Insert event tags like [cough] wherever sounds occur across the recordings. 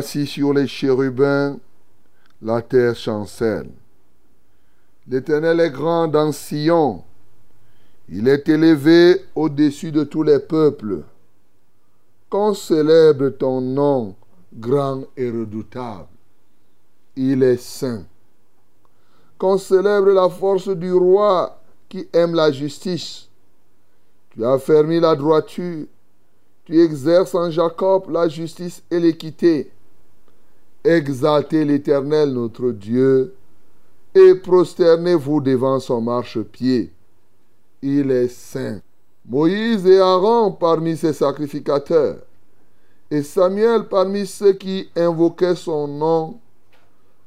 Assis sur les chérubins, la terre chancelle. L'Éternel est grand dans Sion, il est élevé au-dessus de tous les peuples. Qu'on célèbre ton nom, grand et redoutable. Il est saint. Qu'on célèbre la force du roi qui aime la justice. Tu as fermé la droiture. Tu exerces en Jacob la justice et l'équité. Exaltez l'Éternel notre Dieu et prosternez-vous devant son marchepied. Il est saint. Moïse et Aaron parmi ses sacrificateurs, et Samuel parmi ceux qui invoquaient son nom,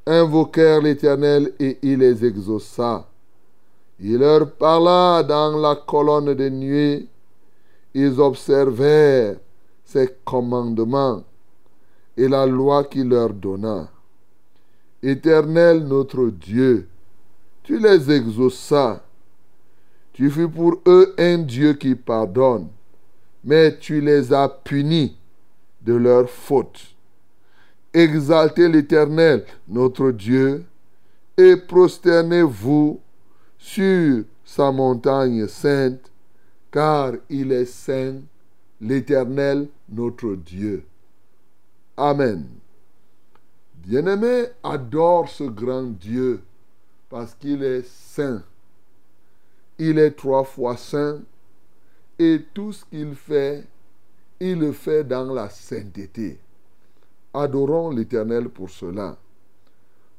invoquèrent l'Éternel et il les exauça. Il leur parla dans la colonne de nuée. Ils observèrent ses commandements et la loi qu'il leur donna. Éternel notre Dieu, tu les exauças. Tu fus pour eux un Dieu qui pardonne, mais tu les as punis de leurs fautes. Exaltez l'Éternel, notre Dieu, et prosternez-vous sur sa montagne sainte, car il est saint, l'Éternel notre Dieu. Amen. Bien-aimé, adore ce grand Dieu parce qu'il est saint. Il est trois fois saint et tout ce qu'il fait, il le fait dans la sainteté. Adorons l'Éternel pour cela.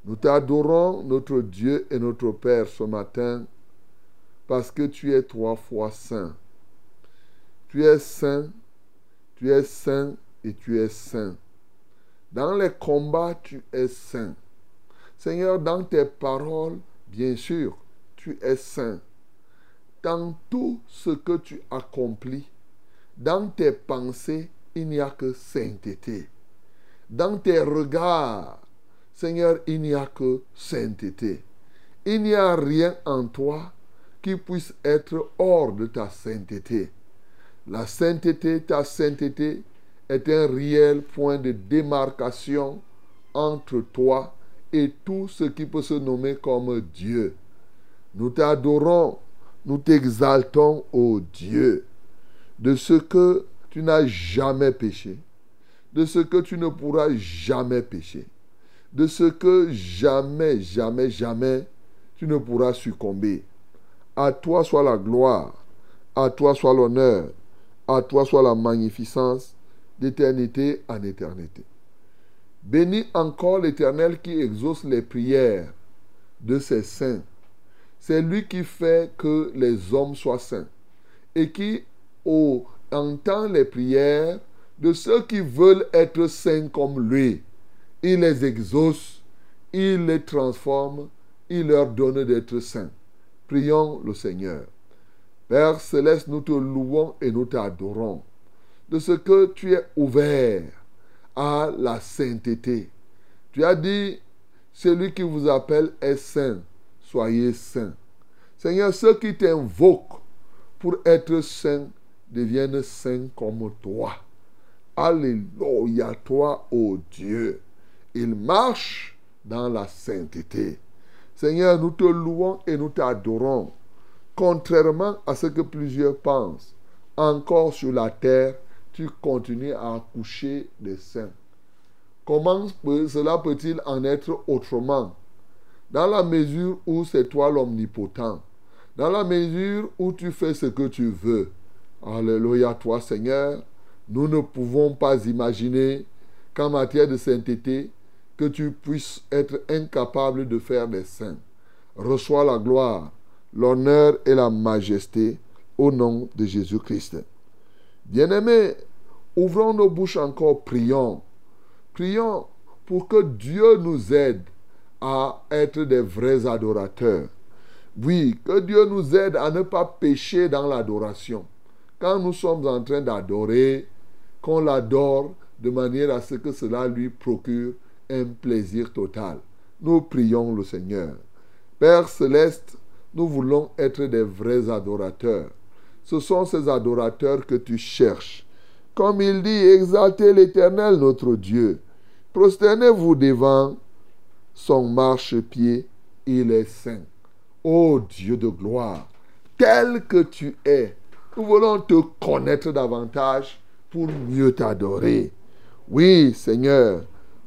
Nous t'adorons, notre Dieu et notre Père, ce matin, parce que tu es trois fois saint. Tu es saint, tu es saint et tu es saint. Dans les combats, tu es saint. Seigneur, dans tes paroles, bien sûr, tu es saint. Dans tout ce que tu accomplis, dans tes pensées, il n'y a que sainteté. Dans tes regards, Seigneur, il n'y a que sainteté. Il n'y a rien en toi qui puisse être hors de ta sainteté. La sainteté, ta sainteté, est un réel point de démarcation entre toi et tout ce qui peut se nommer comme Dieu. Nous t'adorons, nous t'exaltons, ô Dieu, de ce que tu n'as jamais péché, de ce que tu ne pourras jamais pécher de ce que jamais, jamais, jamais tu ne pourras succomber. À toi soit la gloire, à toi soit l'honneur, à toi soit la magnificence d'éternité en éternité. Bénis encore l'Éternel qui exauce les prières de ses saints. C'est lui qui fait que les hommes soient saints et qui oh, entend les prières de ceux qui veulent être saints comme lui. Il les exauce, il les transforme, il leur donne d'être saints. Prions le Seigneur. Père céleste, nous te louons et nous t'adorons de ce que tu es ouvert à la sainteté. Tu as dit, celui qui vous appelle est saint, soyez saint. Seigneur, ceux qui t'invoquent pour être saints deviennent saints comme toi. Alléluia, toi, ô Dieu. Ils marchent dans la sainteté. Seigneur, nous te louons et nous t'adorons. Contrairement à ce que plusieurs pensent, encore sur la terre, tu continues à accoucher des saints. Comment cela peut-il en être autrement? Dans la mesure où c'est toi l'omnipotent, dans la mesure où tu fais ce que tu veux. Alléluia, toi Seigneur, nous ne pouvons pas imaginer qu'en matière de sainteté, que tu puisses être incapable de faire des saints. Reçois la gloire, l'honneur et la majesté au nom de Jésus-Christ. Bien-aimés, ouvrons nos bouches encore, prions. Prions pour que Dieu nous aide à être des vrais adorateurs. Oui, que Dieu nous aide à ne pas pécher dans l'adoration. Quand nous sommes en train d'adorer, qu'on l'adore de manière à ce que cela lui procure un plaisir total. Nous prions le Seigneur. Père céleste, nous voulons être des vrais adorateurs. Ce sont ces adorateurs que tu cherches. Comme il dit, exaltez l'Éternel notre Dieu. Prosternez-vous devant son marchepied, il est saint. Ô Dieu de gloire, tel que tu es, nous voulons te connaître davantage pour mieux t'adorer. Oui, Seigneur,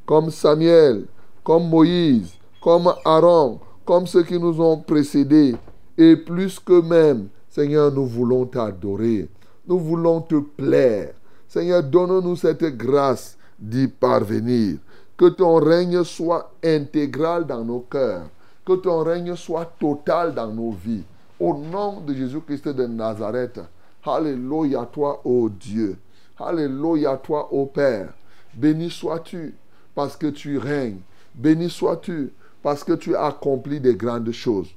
comme Samuel, comme Moïse, comme Aaron, comme ceux qui nous ont précédés, et plus que même, Seigneur, nous voulons t'adorer. Nous voulons te plaire. Seigneur, donne-nous cette grâce d'y parvenir. Que ton règne soit intégral dans nos cœurs. Que ton règne soit total dans nos vies. Au nom de Jésus-Christ de Nazareth. Alléluia toi, ô Dieu. Alléluia toi, ô Père. Béni sois-tu parce que tu règnes. Béni sois-tu parce que tu as accompli des grandes choses.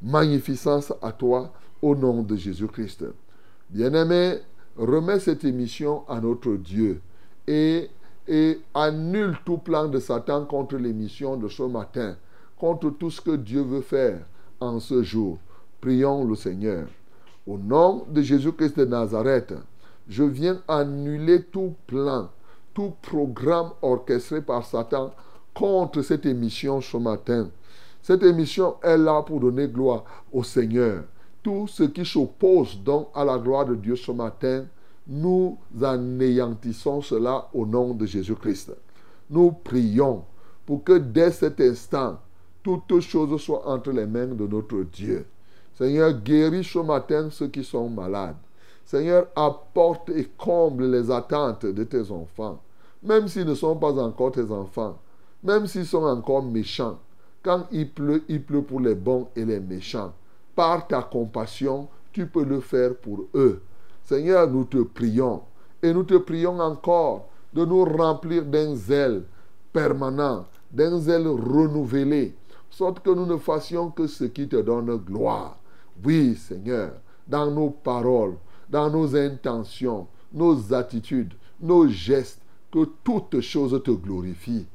Magnificence à toi au nom de Jésus-Christ. Bien-aimé, remets cette émission à notre Dieu et, et annule tout plan de Satan contre l'émission de ce matin, contre tout ce que Dieu veut faire en ce jour. Prions le Seigneur. Au nom de Jésus-Christ de Nazareth, je viens annuler tout plan tout programme orchestré par Satan contre cette émission ce matin. Cette émission est là pour donner gloire au Seigneur. Tout ce qui s'oppose donc à la gloire de Dieu ce matin, nous anéantissons cela au nom de Jésus-Christ. Nous prions pour que dès cet instant, toutes choses soient entre les mains de notre Dieu. Seigneur, guéris ce matin ceux qui sont malades. Seigneur, apporte et comble les attentes de tes enfants. Même s'ils ne sont pas encore tes enfants, même s'ils sont encore méchants, quand il pleut, il pleut pour les bons et les méchants. Par ta compassion, tu peux le faire pour eux. Seigneur, nous te prions et nous te prions encore de nous remplir d'un zèle permanent, d'un zèle renouvelé, sorte que nous ne fassions que ce qui te donne gloire. Oui, Seigneur, dans nos paroles, dans nos intentions, nos attitudes, nos gestes, que toutes choses te glorifient.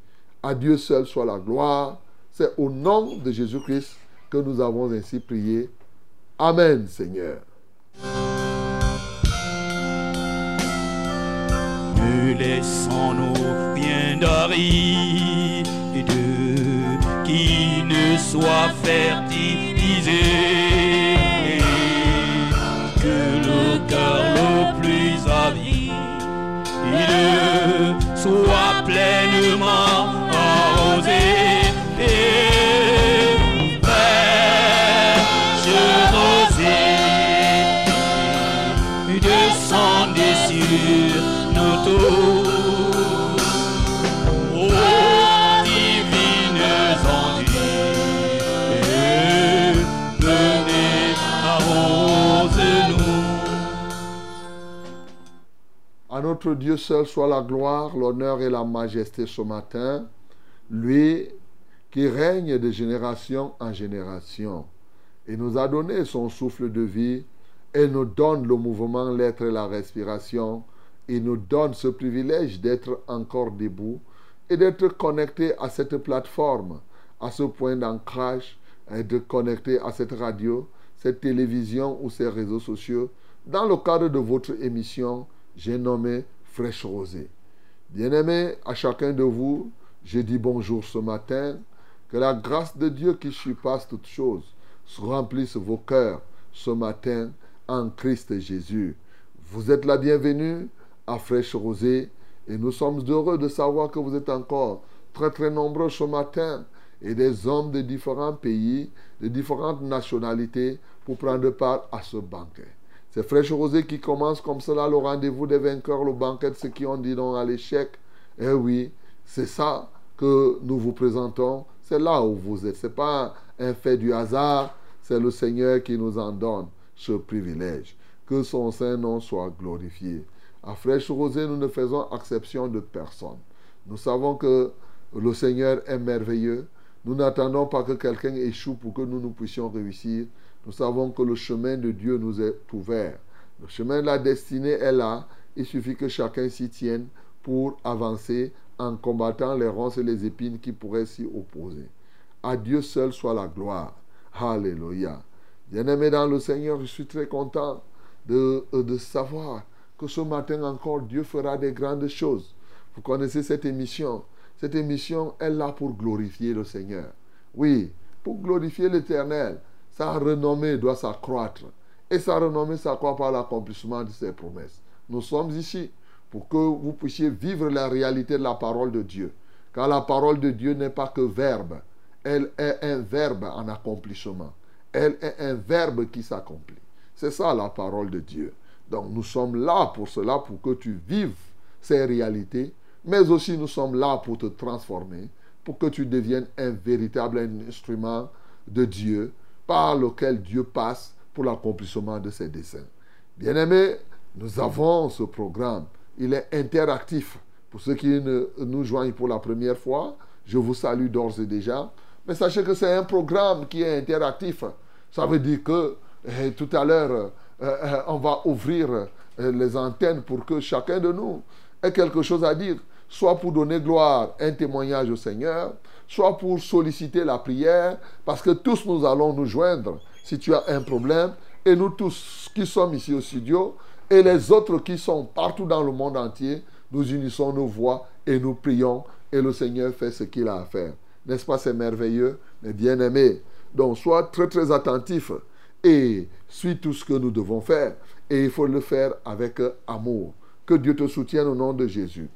À Dieu seul soit la gloire. C'est au nom de Jésus-Christ que nous avons ainsi prié. Amen, Seigneur. Ne laissons-nous bien de qui ne soit fertilisé. soit pleinement Dieu seul soit la gloire, l'honneur et la majesté ce matin, lui qui règne de génération en génération. Et nous a donné son souffle de vie et nous donne le mouvement, l'être et la respiration. Il nous donne ce privilège d'être encore debout et d'être connecté à cette plateforme, à ce point d'ancrage, et de connecter à cette radio, cette télévision ou ces réseaux sociaux. Dans le cadre de votre émission, j'ai nommé Fraîche Rosée. Bien-aimés, à chacun de vous, je dis bonjour ce matin. Que la grâce de Dieu qui surpasse toutes choses remplisse vos cœurs ce matin en Christ Jésus. Vous êtes la bienvenue à Fraîche Rosée et nous sommes heureux de savoir que vous êtes encore très très nombreux ce matin et des hommes de différents pays, de différentes nationalités pour prendre part à ce banquet. C'est Fraîche Rosée qui commence comme cela le rendez-vous des vainqueurs, le banquet de ceux qui ont dit non à l'échec. Eh oui, c'est ça que nous vous présentons. C'est là où vous êtes. Ce n'est pas un fait du hasard. C'est le Seigneur qui nous en donne ce privilège. Que son saint nom soit glorifié. À Fraîche Rosée, nous ne faisons exception de personne. Nous savons que le Seigneur est merveilleux. Nous n'attendons pas que quelqu'un échoue pour que nous, nous puissions réussir. Nous savons que le chemin de Dieu nous est ouvert. Le chemin de la destinée est là. Il suffit que chacun s'y tienne pour avancer en combattant les ronces et les épines qui pourraient s'y opposer. À Dieu seul soit la gloire. Alléluia. Bien-aimé dans le Seigneur, je suis très content de, euh, de savoir que ce matin encore, Dieu fera des grandes choses. Vous connaissez cette émission. Cette émission est là pour glorifier le Seigneur. Oui, pour glorifier l'Éternel. Sa renommée doit s'accroître. Et sa renommée s'accroît par l'accomplissement de ses promesses. Nous sommes ici pour que vous puissiez vivre la réalité de la parole de Dieu. Car la parole de Dieu n'est pas que verbe. Elle est un verbe en accomplissement. Elle est un verbe qui s'accomplit. C'est ça la parole de Dieu. Donc nous sommes là pour cela, pour que tu vives ces réalités, mais aussi nous sommes là pour te transformer, pour que tu deviennes un véritable instrument de Dieu par lequel Dieu passe pour l'accomplissement de ses desseins. Bien-aimés, nous avons ce programme. Il est interactif. Pour ceux qui nous joignent pour la première fois, je vous salue d'ores et déjà. Mais sachez que c'est un programme qui est interactif. Ça veut dire que eh, tout à l'heure, euh, euh, on va ouvrir les antennes pour que chacun de nous ait quelque chose à dire, soit pour donner gloire, un témoignage au Seigneur, soit pour solliciter la prière, parce que tous nous allons nous joindre si tu as un problème, et nous tous qui sommes ici au studio, et les autres qui sont partout dans le monde entier, nous unissons nos voix et nous prions, et le Seigneur fait ce qu'il a à faire. N'est-ce pas, c'est merveilleux, mais bien aimé. Donc, sois très, très attentif et suis tout ce que nous devons faire. Et il faut le faire avec amour. Que Dieu te soutienne au nom de Jésus.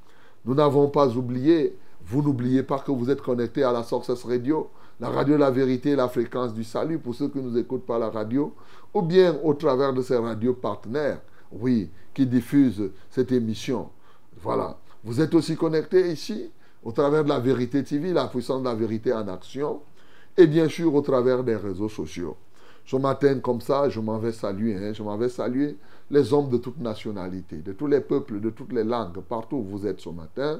Nous n'avons pas oublié, vous n'oubliez pas que vous êtes connecté à la Success Radio, la radio La Vérité, la fréquence du salut pour ceux qui nous écoutent par la radio, ou bien au travers de ces radios partenaires, oui, qui diffusent cette émission. Voilà. Vous êtes aussi connecté ici au travers de la vérité TV, la puissance de la vérité en action, et bien sûr au travers des réseaux sociaux. Ce matin, comme ça, je m'en vais saluer, hein, je m'en vais saluer les hommes de toute nationalité, de tous les peuples, de toutes les langues, partout où vous êtes ce matin.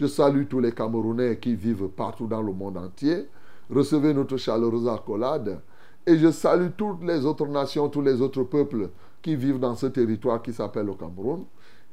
Je salue tous les Camerounais qui vivent partout dans le monde entier. Recevez notre chaleureuse accolade. Et je salue toutes les autres nations, tous les autres peuples qui vivent dans ce territoire qui s'appelle le Cameroun,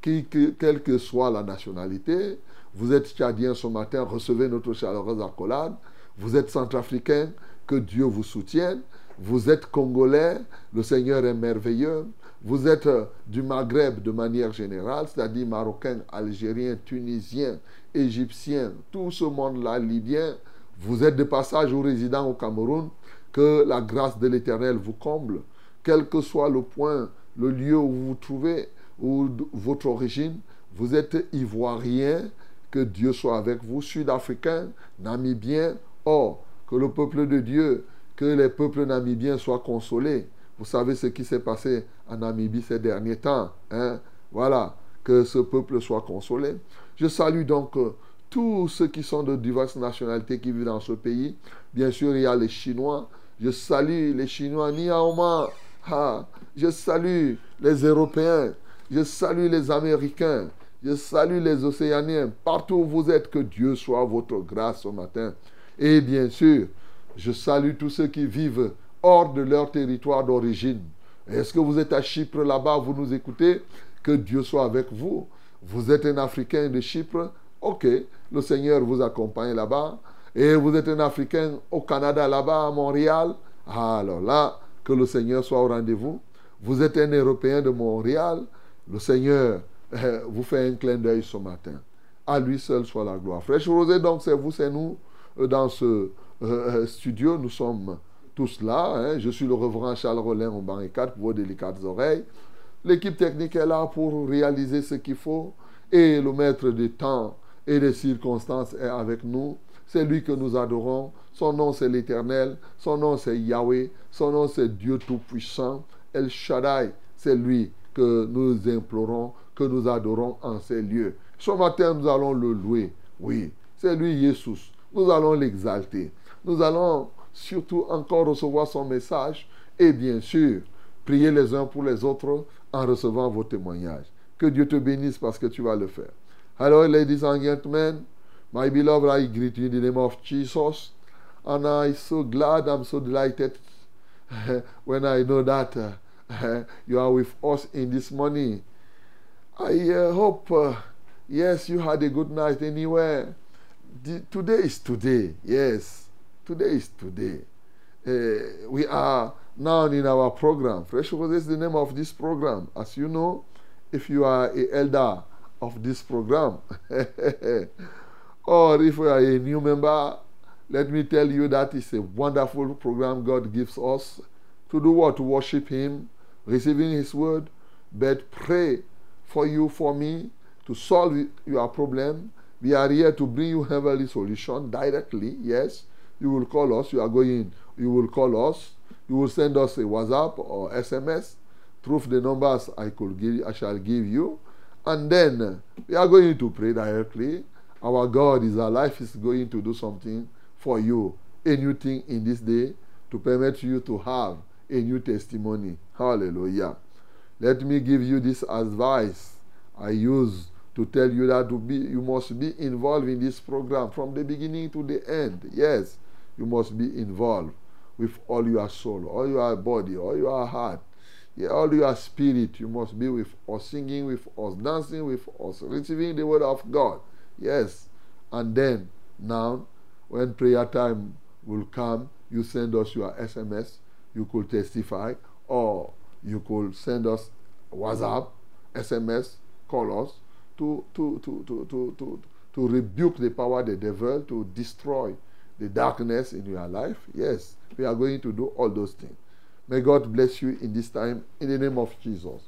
quelle que soit la nationalité, vous êtes Tchadien ce matin, recevez notre chaleureuse accolade. Vous êtes Centrafricain, que Dieu vous soutienne. Vous êtes Congolais, le Seigneur est merveilleux. Vous êtes du Maghreb de manière générale, c'est-à-dire Marocain, Algérien, Tunisien, Égyptien, tout ce monde-là, Libyen. Vous êtes de passage ou résident au Cameroun. Que la grâce de l'Éternel vous comble, quel que soit le point, le lieu où vous vous trouvez, ou votre origine. Vous êtes ivoirien, que Dieu soit avec vous, sud-africain, namibien. Or, que le peuple de Dieu, que les peuples namibiens soient consolés. Vous savez ce qui s'est passé en Namibie ces derniers temps. Hein? Voilà, que ce peuple soit consolé. Je salue donc euh, tous ceux qui sont de diverses nationalités qui vivent dans ce pays. Bien sûr, il y a les Chinois. Je salue les Chinois, Niaoma. Ha. Je salue les Européens. Je salue les Américains. Je salue les Océaniens. Partout où vous êtes, que Dieu soit votre grâce ce matin. Et bien sûr, je salue tous ceux qui vivent hors de leur territoire d'origine. Est-ce que vous êtes à Chypre là-bas, vous nous écoutez? Que Dieu soit avec vous. Vous êtes un Africain de Chypre Ok, le Seigneur vous accompagne là-bas. Et vous êtes un Africain au Canada là-bas, à Montréal. Alors là, que le Seigneur soit au rendez-vous. Vous êtes un Européen de Montréal. Le Seigneur euh, vous fait un clin d'œil ce matin. À lui seul soit la gloire. Fraîche Rosée, donc c'est vous, c'est nous euh, dans ce euh, studio. Nous sommes tous là. Hein. Je suis le reverend Charles Rollin au banc 4 pour vos délicates oreilles. L'équipe technique est là pour réaliser ce qu'il faut. Et le maître du temps et des circonstances est avec nous. C'est lui que nous adorons. Son nom c'est l'Éternel. Son nom c'est Yahweh. Son nom c'est Dieu Tout-Puissant. El Shaddai, c'est lui que nous implorons, que nous adorons en ces lieux. Ce matin, nous allons le louer. Oui, c'est lui, Jésus. Nous allons l'exalter. Nous allons surtout encore recevoir son message et bien sûr, prier les uns pour les autres en recevant vos témoignages. Que Dieu te bénisse parce que tu vas le faire. Hello, ladies and gentlemen. My beloved, I greet you in the name of Jesus. And I'm so glad, I'm so delighted [laughs] when I know that uh, [laughs] you are with us in this morning. I uh, hope, uh, yes, you had a good night anywhere. Today is today, yes. Today is today. We are now in our program. Fresh Rose is the name of this program. As you know, if you are a elder of this program. [laughs] or if you are a new member, let me tell you that it's a wonderful program God gives us to do what? To worship Him, receiving His word, but pray for you, for me, to solve your problem. We are here to bring you heavenly solution directly. Yes, you will call us. You are going. You will call us. You will send us a WhatsApp or SMS through the numbers I could give. I shall give you. And then uh, we are going to pray directly. Our God is alive, is going to do something for you, a new thing in this day to permit you to have a new testimony. Hallelujah. Let me give you this advice I use to tell you that to be, you must be involved in this program from the beginning to the end. Yes, you must be involved with all your soul, all your body, all your heart, all your spirit, you must be with us, singing with us, dancing with us, receiving the word of God. Yes. And then, now, when prayer time will come, you send us your SMS, you could testify, or you could send us WhatsApp, SMS, call us to, to, to, to, to, to, to rebuke the power of the devil, to destroy the darkness in your life. Yes, we are going to do all those things. May God bless you in this time, in the name of Jesus.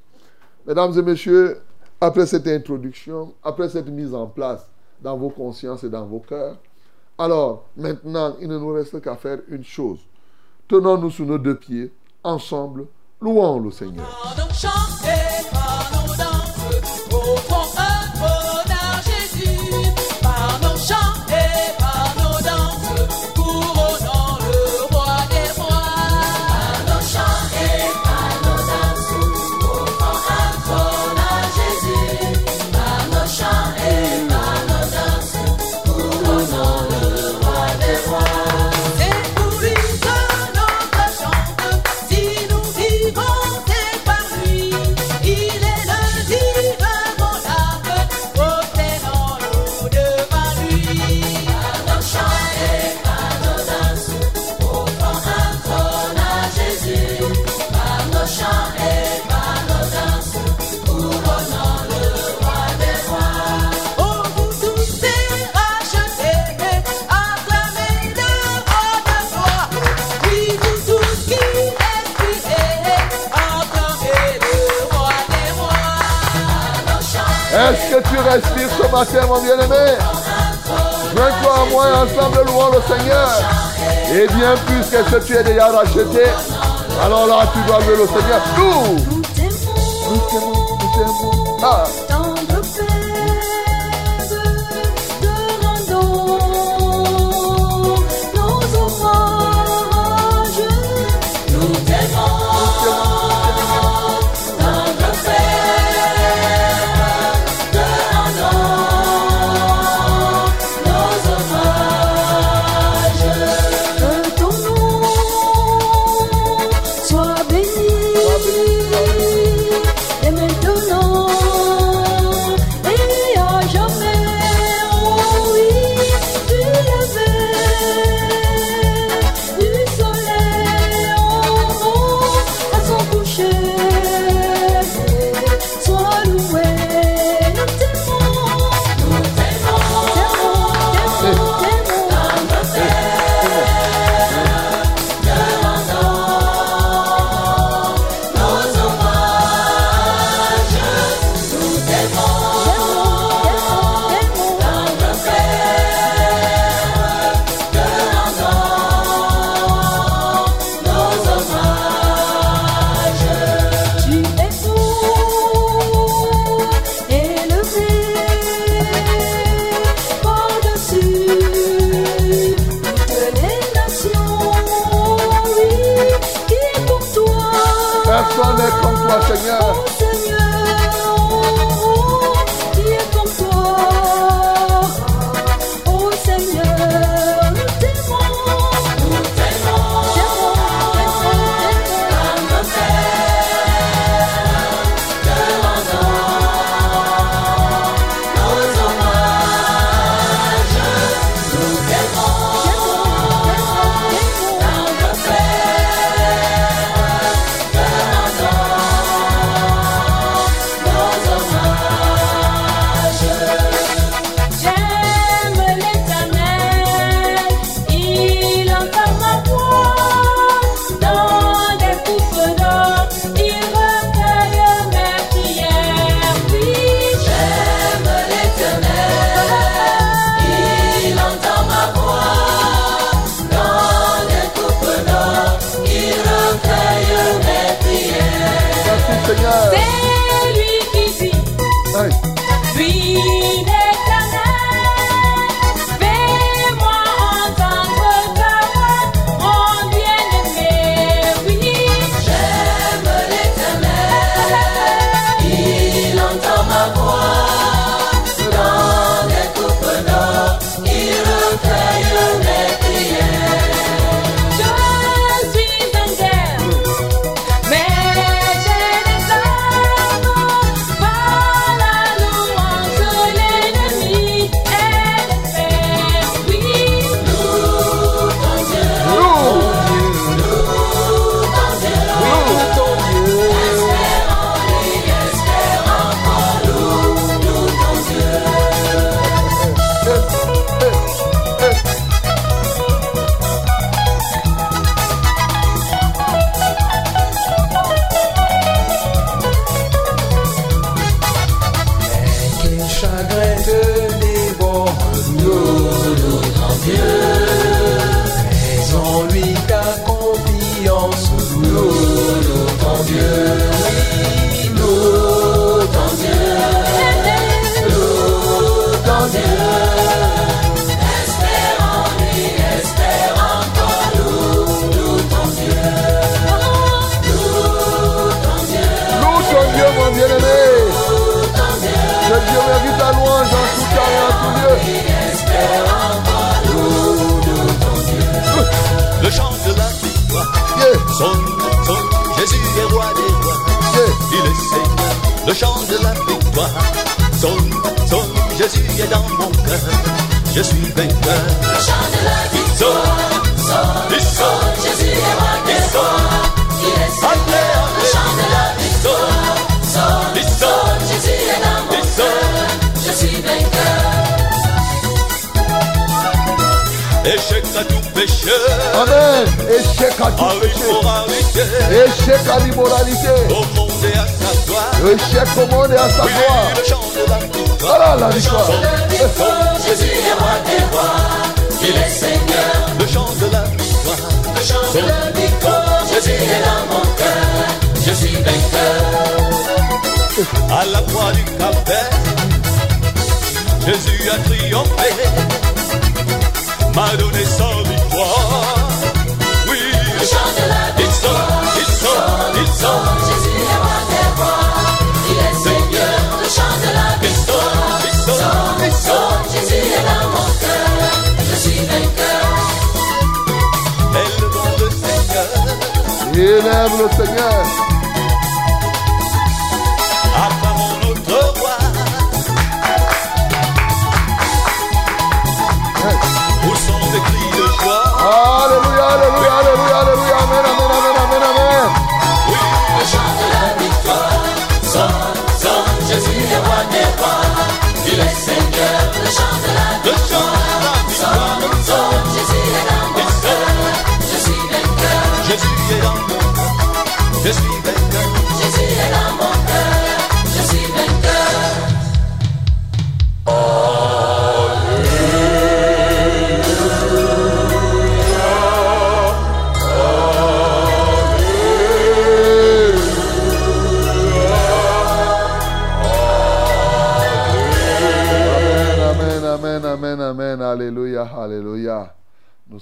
Mesdames et messieurs, après cette introduction, après cette mise en place dans vos consciences et dans vos cœurs, alors maintenant, il ne nous reste qu'à faire une chose. Tenons-nous sur nos deux pieds, ensemble, louons le Seigneur. Ce matin, mon bien-aimé Joins-toi à moi et ensemble louons le Seigneur. Et bien plus que tu es déjà racheté, alors là tu dois louer le Seigneur. T'aimons. Ah,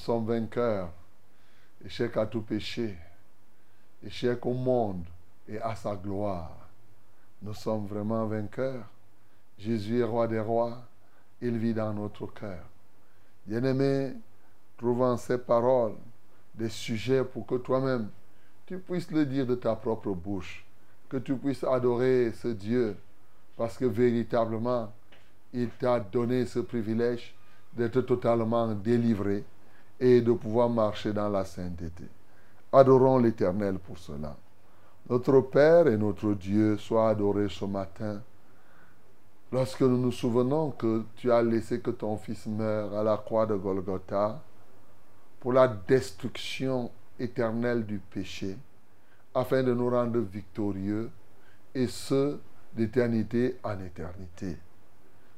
sommes vainqueurs. Échec à tout péché. Échec au monde et à sa gloire. Nous sommes vraiment vainqueurs. Jésus est roi des rois. Il vit dans notre cœur. Bien-aimé, trouvant ces paroles des sujets pour que toi-même, tu puisses le dire de ta propre bouche. Que tu puisses adorer ce Dieu. Parce que véritablement, il t'a donné ce privilège d'être totalement délivré et de pouvoir marcher dans la sainteté. Adorons l'Éternel pour cela. Notre Père et notre Dieu soient adorés ce matin. Lorsque nous nous souvenons que tu as laissé que ton Fils meure à la croix de Golgotha pour la destruction éternelle du péché, afin de nous rendre victorieux, et ce, d'éternité en éternité.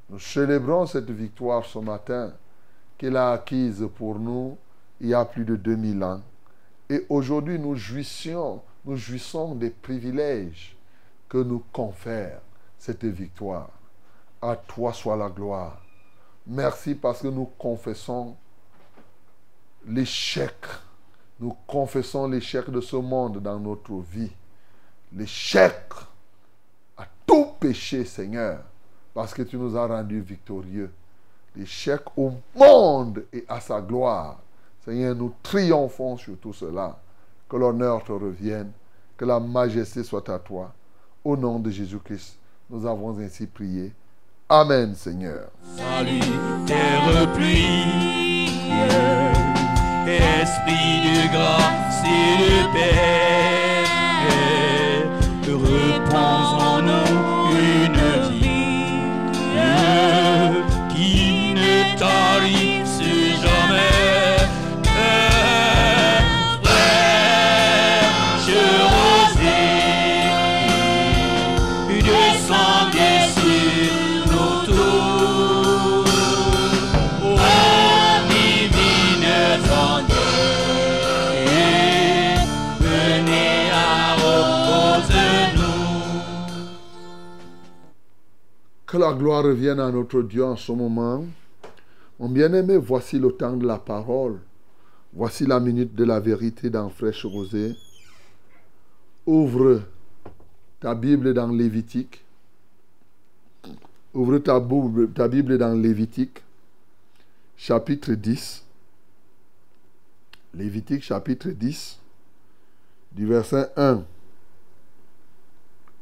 Nous célébrons cette victoire ce matin qu'il a acquise pour nous il y a plus de 2000 ans. Et aujourd'hui, nous jouissions, nous jouissons des privilèges que nous confère cette victoire. À toi soit la gloire. Merci parce que nous confessons l'échec. Nous confessons l'échec de ce monde dans notre vie. L'échec à tout péché, Seigneur, parce que tu nous as rendus victorieux. L'échec au monde et à sa gloire. Seigneur, nous triomphons sur tout cela. Que l'honneur te revienne, que la majesté soit à toi. Au nom de Jésus-Christ, nous avons ainsi prié. Amen, Seigneur. Salut, terre pluie, esprit de grâce et de paix, la gloire revienne à notre Dieu en ce moment. Mon bien-aimé, voici le temps de la parole. Voici la minute de la vérité dans Fraîche Rosée. Ouvre ta Bible dans Lévitique. Ouvre ta, Bible- ta Bible dans Lévitique, chapitre 10. Lévitique, chapitre 10, du verset 1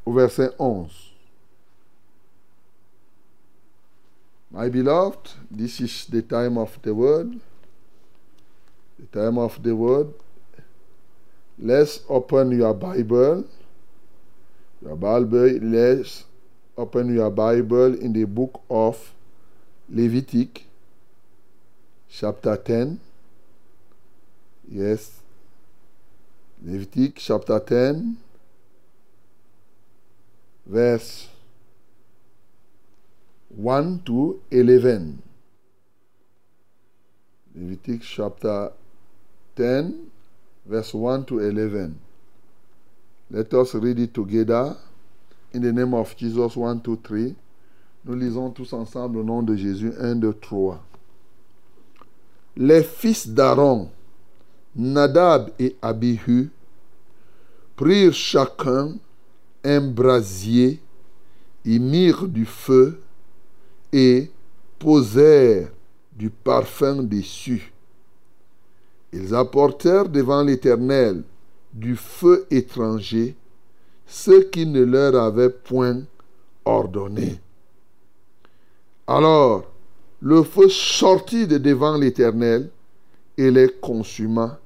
au verset 11. My beloved, this is the time of the word. The time of the word. Let's open your Bible. Your Bible, let's open your Bible in the book of Levitic, chapter 10. Yes. Levitic, chapter 10, verse 1 to 11. Levitic chapter 10, verse 1 to 11. Let us read it together in the name of Jesus. 1, 2, 3. Nous lisons tous ensemble au nom de Jésus 1, 2, 3. Les fils d'Aaron, Nadab et Abihu, prirent chacun un brasier, y mirent du feu et posèrent du parfum dessus. Ils apportèrent devant l'Éternel du feu étranger, ce qui ne leur avait point ordonné. Alors le feu sortit de devant l'Éternel et les consuma.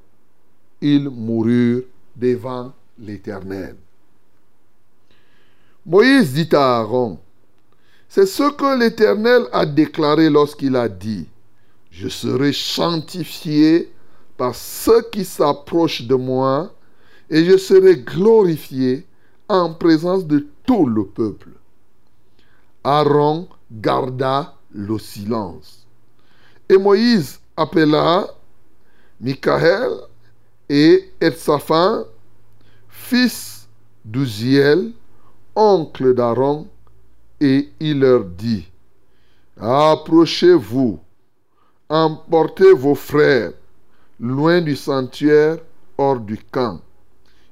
Ils moururent devant l'Éternel. Moïse dit à Aaron, c'est ce que l'Éternel a déclaré lorsqu'il a dit, je serai sanctifié par ceux qui s'approchent de moi et je serai glorifié en présence de tout le peuple. Aaron garda le silence. Et Moïse appela Michaël et Etzaphan, fils d'Uziel, oncle d'Aaron, et il leur dit, Approchez-vous, emportez vos frères loin du sanctuaire, hors du camp.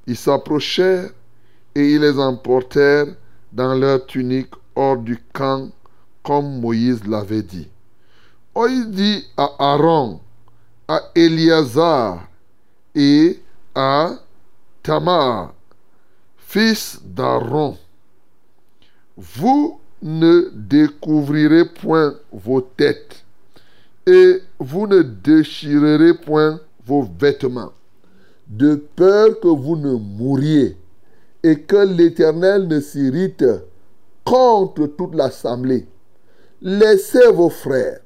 Ils s'approchèrent et ils les emportèrent dans leur tunique hors du camp, comme Moïse l'avait dit. Moïse dit à Aaron, à Éliazar et à Tamar, fils d'Aaron, vous ne découvrirez point vos têtes et vous ne déchirerez point vos vêtements, de peur que vous ne mouriez et que l'Éternel ne s'irrite contre toute l'assemblée. Laissez vos frères,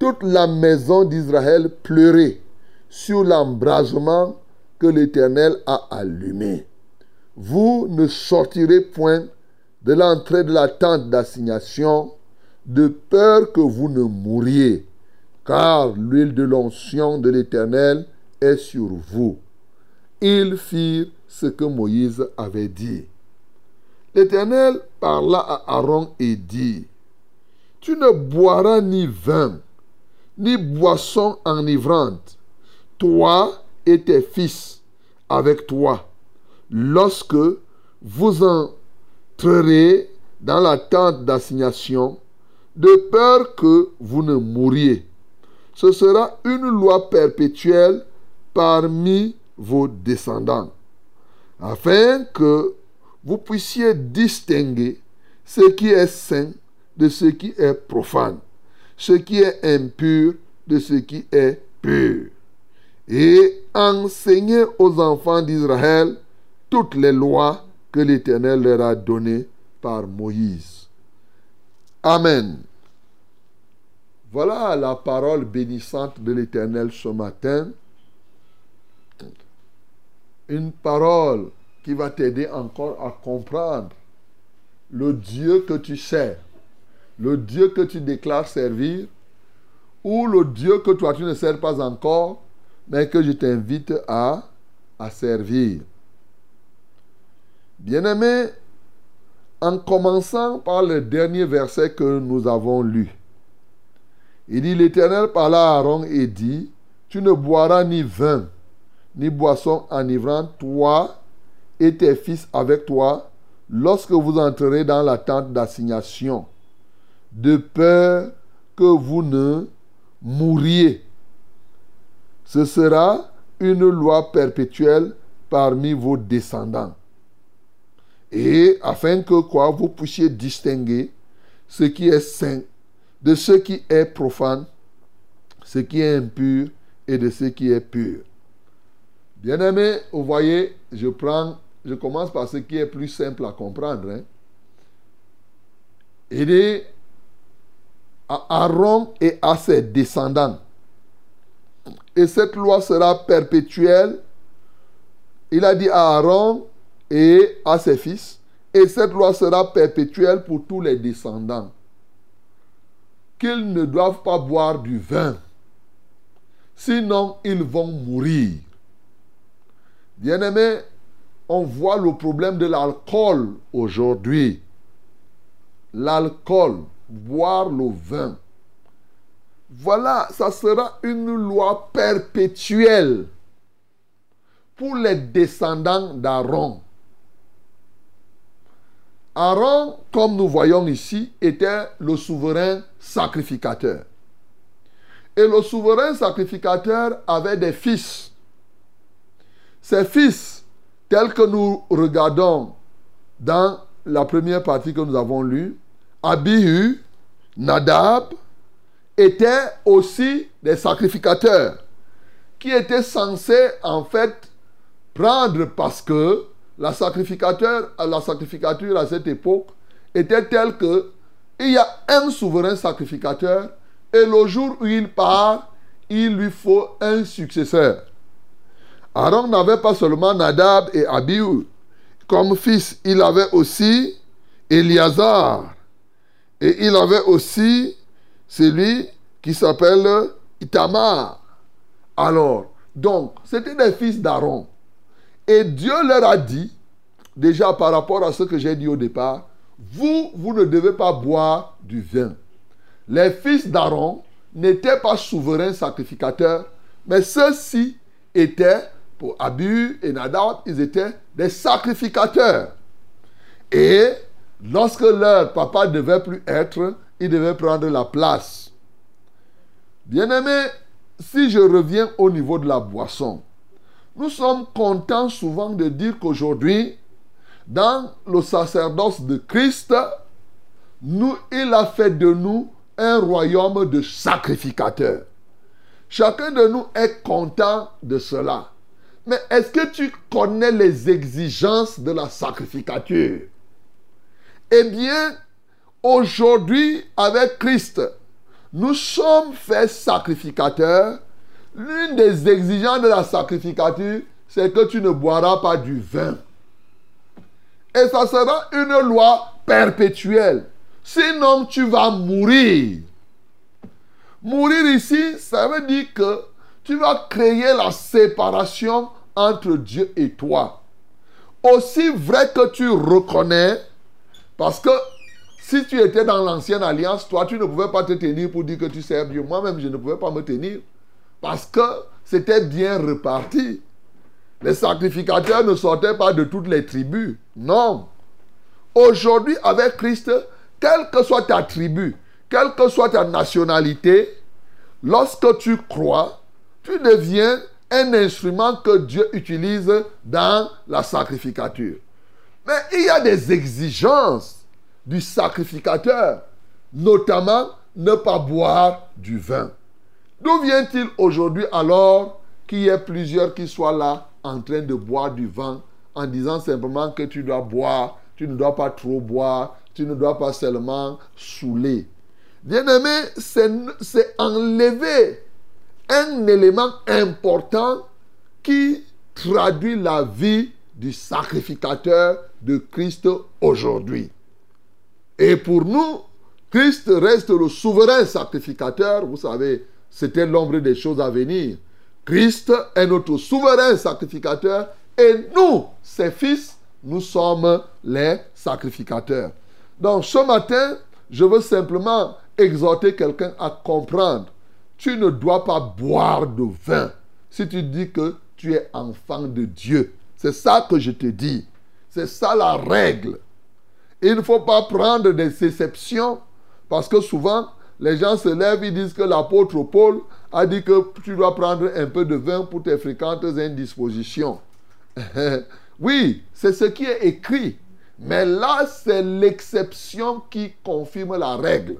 toute la maison d'Israël pleurer sur l'embrasement que l'Éternel a allumé. Vous ne sortirez point de l'entrée de la tente d'assignation de peur que vous ne mouriez, car l'huile de l'onction de l'Éternel est sur vous. Ils firent ce que Moïse avait dit. L'Éternel parla à Aaron et dit, Tu ne boiras ni vin, ni boisson enivrante, toi et tes fils avec toi, lorsque vous entrerez dans la tente d'assignation, de peur que vous ne mouriez. Ce sera une loi perpétuelle parmi vos descendants, afin que vous puissiez distinguer ce qui est saint de ce qui est profane, ce qui est impur de ce qui est pur, et enseigner aux enfants d'Israël toutes les lois que l'Éternel leur a données par Moïse. Amen. Voilà la parole bénissante de l'Éternel ce matin. Une parole qui va t'aider encore à comprendre le Dieu que tu sers, le Dieu que tu déclares servir, ou le Dieu que toi tu ne sers pas encore, mais que je t'invite à, à servir. Bien-aimé, en commençant par le dernier verset que nous avons lu, il dit, l'Éternel parla à Aaron et dit, tu ne boiras ni vin, ni boisson enivrante, toi et tes fils avec toi, lorsque vous entrerez dans la tente d'assignation, de peur que vous ne mouriez. Ce sera une loi perpétuelle parmi vos descendants. Et afin que quoi vous puissiez distinguer ce qui est saint de ce qui est profane, ce qui est impur et de ce qui est pur. Bien-aimé, vous voyez, je prends, je commence par ce qui est plus simple à comprendre. Hein. Il dit à Aaron et à ses descendants. Et cette loi sera perpétuelle. Il a dit à Aaron et à ses fils. Et cette loi sera perpétuelle pour tous les descendants qu'ils ne doivent pas boire du vin. Sinon, ils vont mourir. Bien-aimés, on voit le problème de l'alcool aujourd'hui. L'alcool, boire le vin. Voilà, ça sera une loi perpétuelle pour les descendants d'Aaron. Aaron, comme nous voyons ici, était le souverain sacrificateur. Et le souverain sacrificateur avait des fils. Ces fils, tels que nous regardons dans la première partie que nous avons lue, Abihu, Nadab, étaient aussi des sacrificateurs qui étaient censés en fait prendre parce que la, sacrificateur, la sacrificature à cette époque était telle que il y a un souverain sacrificateur et le jour où il part, il lui faut un successeur. Aaron n'avait pas seulement Nadab et Abihu comme fils, il avait aussi Eliazar et il avait aussi celui qui s'appelle Itamar. Alors, donc, c'était des fils d'Aaron. Et Dieu leur a dit, déjà par rapport à ce que j'ai dit au départ, vous, vous ne devez pas boire du vin. Les fils d'Aaron n'étaient pas souverains sacrificateurs, mais ceux-ci étaient, pour Abu et Nadab, ils étaient des sacrificateurs. Et lorsque leur papa ne devait plus être, ils devaient prendre la place. Bien-aimés, si je reviens au niveau de la boisson, nous sommes contents souvent de dire qu'aujourd'hui, dans le sacerdoce de Christ, nous, il a fait de nous un royaume de sacrificateurs. Chacun de nous est content de cela. Mais est-ce que tu connais les exigences de la sacrificature? Eh bien, aujourd'hui, avec Christ, nous sommes faits sacrificateurs. L'une des exigences de la sacrificature, c'est que tu ne boiras pas du vin. Et ça sera une loi perpétuelle. Sinon, tu vas mourir. Mourir ici, ça veut dire que tu vas créer la séparation entre Dieu et toi. Aussi vrai que tu reconnais, parce que si tu étais dans l'ancienne alliance, toi, tu ne pouvais pas te tenir pour dire que tu sers Dieu. Moi-même, je ne pouvais pas me tenir. Parce que c'était bien reparti. Les sacrificateurs ne sortaient pas de toutes les tribus. Non. Aujourd'hui, avec Christ, quelle que soit ta tribu, quelle que soit ta nationalité, lorsque tu crois, tu deviens un instrument que Dieu utilise dans la sacrificature. Mais il y a des exigences du sacrificateur, notamment ne pas boire du vin. D'où vient-il aujourd'hui alors qu'il y ait plusieurs qui soient là en train de boire du vin en disant simplement que tu dois boire, tu ne dois pas trop boire, tu ne dois pas seulement saouler? Bien-aimé, c'est enlever un élément important qui traduit la vie du sacrificateur de Christ aujourd'hui. Et pour nous, Christ reste le souverain sacrificateur. Vous savez, c'était l'ombre des choses à venir. Christ est notre souverain sacrificateur et nous, ses fils, nous sommes les sacrificateurs. Donc ce matin, je veux simplement exhorter quelqu'un à comprendre. Tu ne dois pas boire de vin si tu dis que tu es enfant de Dieu. C'est ça que je te dis. C'est ça la règle. Il ne faut pas prendre des exceptions parce que souvent, les gens se lèvent, ils disent que l'apôtre Paul a dit que tu dois prendre un peu de vin pour tes fréquentes indispositions. [laughs] oui, c'est ce qui est écrit. Mais là, c'est l'exception qui confirme la règle.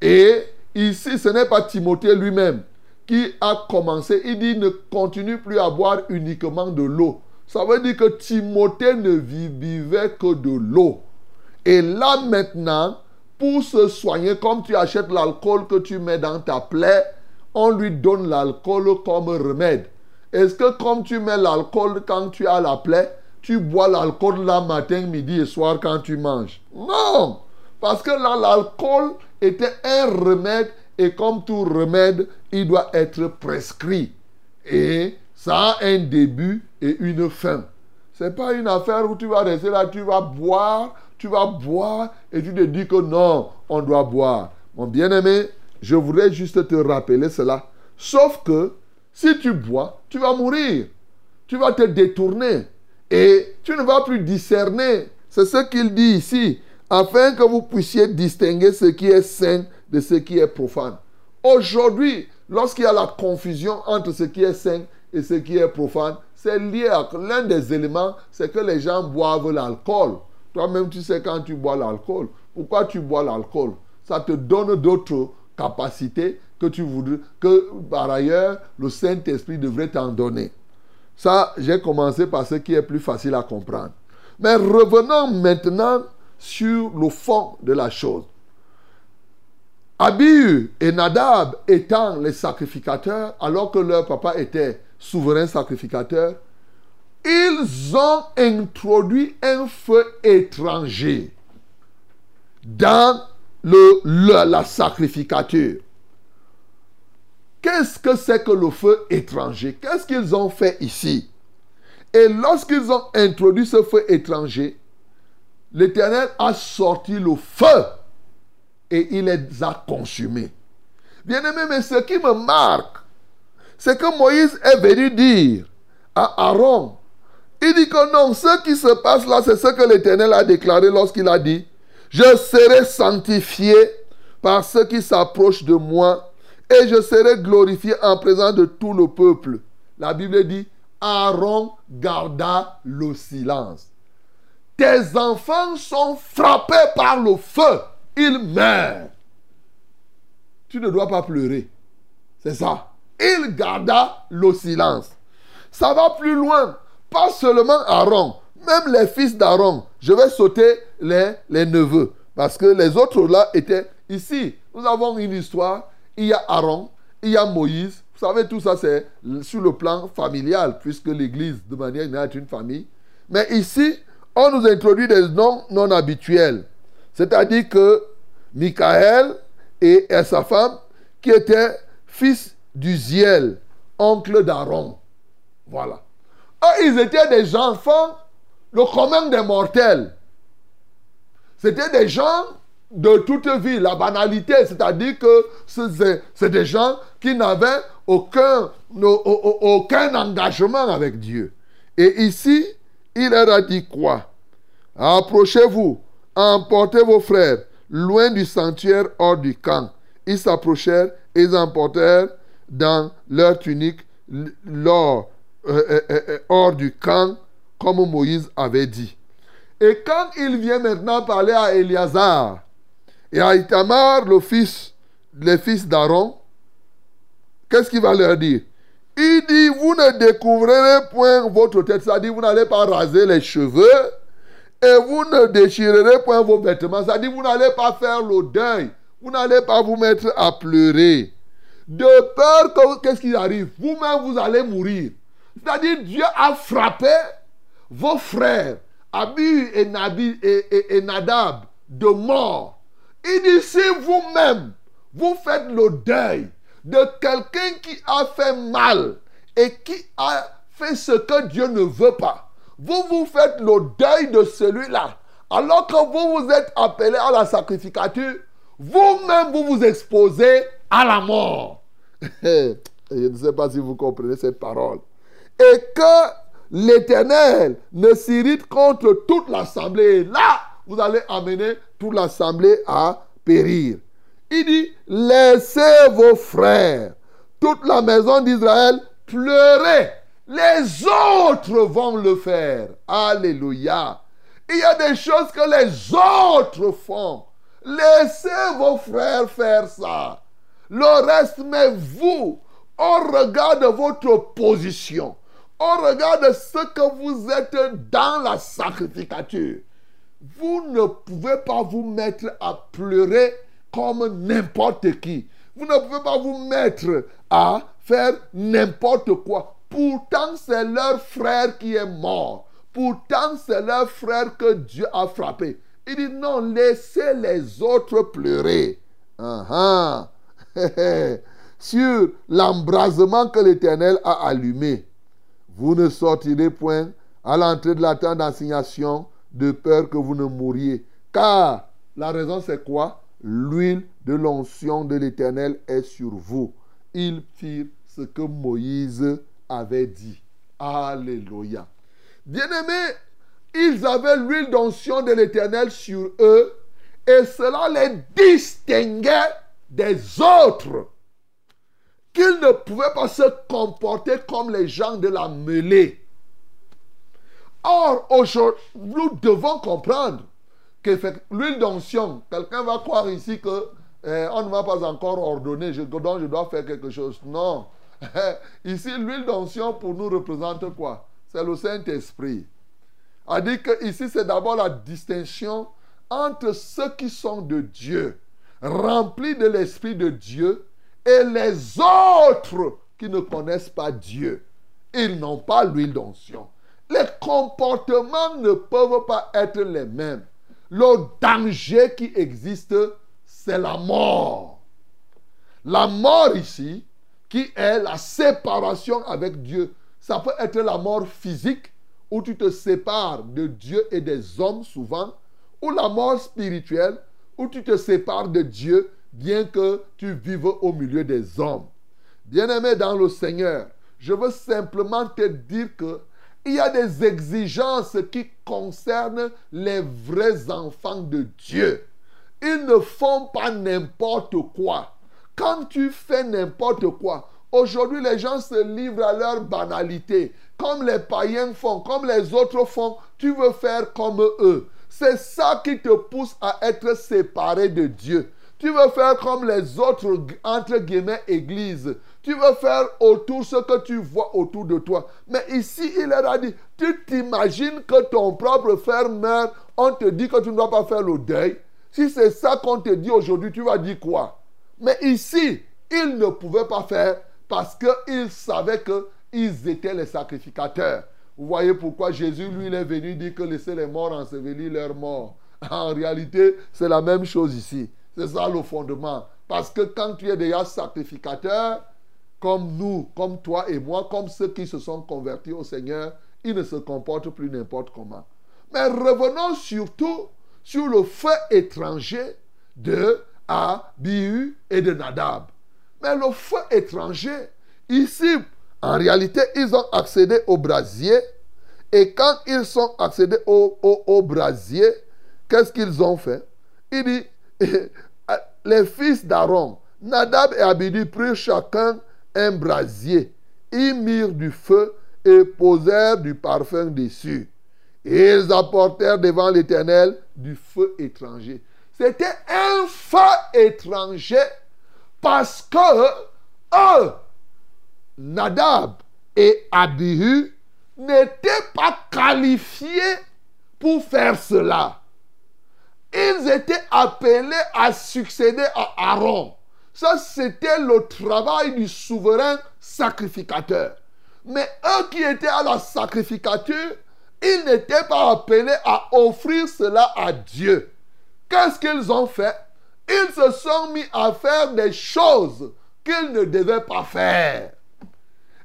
Et ici, ce n'est pas Timothée lui-même qui a commencé. Il dit ne continue plus à boire uniquement de l'eau. Ça veut dire que Timothée ne vivait que de l'eau. Et là maintenant, pour se soigner, comme tu achètes l'alcool que tu mets dans ta plaie, on lui donne l'alcool comme remède. Est-ce que comme tu mets l'alcool quand tu as la plaie, tu bois l'alcool là matin, midi et soir quand tu manges? Non Parce que là, l'alcool était un remède et comme tout remède, il doit être prescrit. Et ça a un début et une fin. Ce n'est pas une affaire où tu vas rester là, tu vas boire tu vas boire et tu te dis que non, on doit boire. Mon bien-aimé, je voudrais juste te rappeler cela. Sauf que si tu bois, tu vas mourir. Tu vas te détourner et tu ne vas plus discerner. C'est ce qu'il dit ici, afin que vous puissiez distinguer ce qui est saint de ce qui est profane. Aujourd'hui, lorsqu'il y a la confusion entre ce qui est saint et ce qui est profane, c'est lié à l'un des éléments, c'est que les gens boivent l'alcool. Toi-même, tu sais quand tu bois l'alcool. Pourquoi tu bois l'alcool? Ça te donne d'autres capacités que tu voudrais, que par ailleurs, le Saint-Esprit devrait t'en donner. Ça, j'ai commencé par ce qui est plus facile à comprendre. Mais revenons maintenant sur le fond de la chose. Abihu et Nadab étant les sacrificateurs, alors que leur papa était souverain sacrificateur, ils ont introduit un feu étranger dans le, la sacrificature. Qu'est-ce que c'est que le feu étranger? Qu'est-ce qu'ils ont fait ici? Et lorsqu'ils ont introduit ce feu étranger, l'Éternel a sorti le feu et il les a consumés. Bien aimé, mais ce qui me marque, c'est que Moïse est venu dire à Aaron, il dit que non, ce qui se passe là, c'est ce que l'Éternel a déclaré lorsqu'il a dit, je serai sanctifié par ceux qui s'approchent de moi et je serai glorifié en présence de tout le peuple. La Bible dit, Aaron garda le silence. Tes enfants sont frappés par le feu, ils meurent. Tu ne dois pas pleurer. C'est ça. Il garda le silence. Ça va plus loin. Pas seulement Aaron, même les fils d'Aaron. Je vais sauter les, les neveux. Parce que les autres là étaient ici. Nous avons une histoire. Il y a Aaron, il y a Moïse. Vous savez, tout ça, c'est sur le plan familial, puisque l'Église, de manière générale, est une famille. Mais ici, on nous introduit des noms non habituels. C'est-à-dire que Michael et, sa femme, qui étaient fils d'Uziel, oncle d'Aaron. Voilà. Eux, ils étaient des enfants, le commun des mortels. C'était des gens de toute vie, la banalité, c'est-à-dire que c'est des gens qui n'avaient aucun, aucun engagement avec Dieu. Et ici, il leur a dit quoi? Approchez-vous, emportez vos frères loin du sanctuaire hors du camp. Ils s'approchèrent et ils emportèrent dans leur tunique l'or euh, euh, euh, hors du camp, comme Moïse avait dit. Et quand il vient maintenant parler à Éliazar et à Itamar, le fils, les fils d'Aaron, qu'est-ce qu'il va leur dire? Il dit, vous ne découvrirez point votre tête, c'est-à-dire vous n'allez pas raser les cheveux et vous ne déchirerez point vos vêtements, c'est-à-dire vous n'allez pas faire le deuil, vous n'allez pas vous mettre à pleurer. De peur que, qu'est-ce qui arrive? Vous-même, vous allez mourir. C'est-à-dire, Dieu a frappé vos frères, Abi et, Nabi, Nadab, de mort. Si vous-même, vous faites le deuil de quelqu'un qui a fait mal et qui a fait ce que Dieu ne veut pas, vous vous faites le deuil de celui-là, alors que vous vous êtes appelé à la sacrificature, vous-même vous vous exposez à la mort. [laughs] Je ne sais pas si vous comprenez cette parole. Et que l'Éternel ne s'irrite contre toute l'assemblée. Là, vous allez amener toute l'assemblée à périr. Il dit, laissez vos frères, toute la maison d'Israël, pleurer. Les autres vont le faire. Alléluia. Il y a des choses que les autres font. Laissez vos frères faire ça. Le reste, mais vous, au regard de votre position, au regard de ce que vous êtes dans la sacrificature, vous ne pouvez pas vous mettre à pleurer comme n'importe qui. Vous ne pouvez pas vous mettre à faire n'importe quoi. Pourtant, c'est leur frère qui est mort. Pourtant, c'est leur frère que Dieu a frappé. Il dit non, laissez les autres pleurer. Ah, ah. [laughs] Sur l'embrasement que l'Éternel a allumé. Vous ne sortirez point à l'entrée de la tente d'assignation de peur que vous ne mouriez. Car la raison c'est quoi? L'huile de l'onction de l'Éternel est sur vous. Ils firent ce que Moïse avait dit. Alléluia. Bien-aimés, ils avaient l'huile d'onction de l'Éternel sur eux et cela les distinguait des autres. Qu'ils ne pouvaient pas se comporter comme les gens de la mêlée. Or, aujourd'hui, nous devons comprendre que l'huile d'onction, quelqu'un va croire ici que eh, on ne m'a pas encore ordonné, donc je dois faire quelque chose. Non. [laughs] ici, l'huile d'onction pour nous représente quoi? C'est le Saint-Esprit. A dit que ici, c'est d'abord la distinction entre ceux qui sont de Dieu, remplis de l'Esprit de Dieu, et les autres qui ne connaissent pas Dieu. Ils n'ont pas l'huile d'onction. Les comportements ne peuvent pas être les mêmes. Le danger qui existe, c'est la mort. La mort ici, qui est la séparation avec Dieu. Ça peut être la mort physique, où tu te sépares de Dieu et des hommes souvent, ou la mort spirituelle, où tu te sépares de Dieu, bien que tu vives au milieu des hommes. Bien-aimé dans le Seigneur, je veux simplement te dire que il y a des exigences qui concernent les vrais enfants de Dieu. Ils ne font pas n'importe quoi. Quand tu fais n'importe quoi, aujourd'hui les gens se livrent à leur banalité. Comme les païens font, comme les autres font, tu veux faire comme eux. C'est ça qui te pousse à être séparé de Dieu. Tu veux faire comme les autres, entre guillemets, églises. Tu veux faire autour ce que tu vois autour de toi. Mais ici, il leur a dit, tu t'imagines que ton propre frère meurt, on te dit que tu ne dois pas faire le deuil. Si c'est ça qu'on te dit aujourd'hui, tu vas dire quoi? Mais ici, ils ne pouvaient pas faire parce qu'ils savaient qu'ils étaient les sacrificateurs. Vous voyez pourquoi Jésus, lui, il est venu dire que laissez les morts ensevelir leurs morts. [laughs] En réalité, c'est la même chose ici. C'est ça le fondement. Parce que quand tu es déjà sacrificateur, comme nous, comme toi et moi, comme ceux qui se sont convertis au Seigneur, ils ne se comportent plus n'importe comment. Mais revenons surtout sur le feu étranger de Abihu et de Nadab. Mais le feu étranger, ici, en réalité, ils ont accédé au brasier. Et quand ils sont accédés au, au, au brasier, qu'est-ce qu'ils ont fait? Il dit, [laughs] les fils d'Aaron, Nadab et Abihu prirent chacun un brasier. Ils mirent du feu et posèrent du parfum dessus. Ils apportèrent devant l'Éternel du feu étranger. C'était un feu étranger parce que eux, Nadab et Abihu, n'étaient pas qualifiés pour faire cela. Ils étaient appelés à succéder à Aaron. Ça, c'était le travail du souverain sacrificateur. Mais eux qui étaient à la sacrificature, ils n'étaient pas appelés à offrir cela à Dieu. Qu'est-ce qu'ils ont fait? Ils se sont mis à faire des choses qu'ils ne devaient pas faire.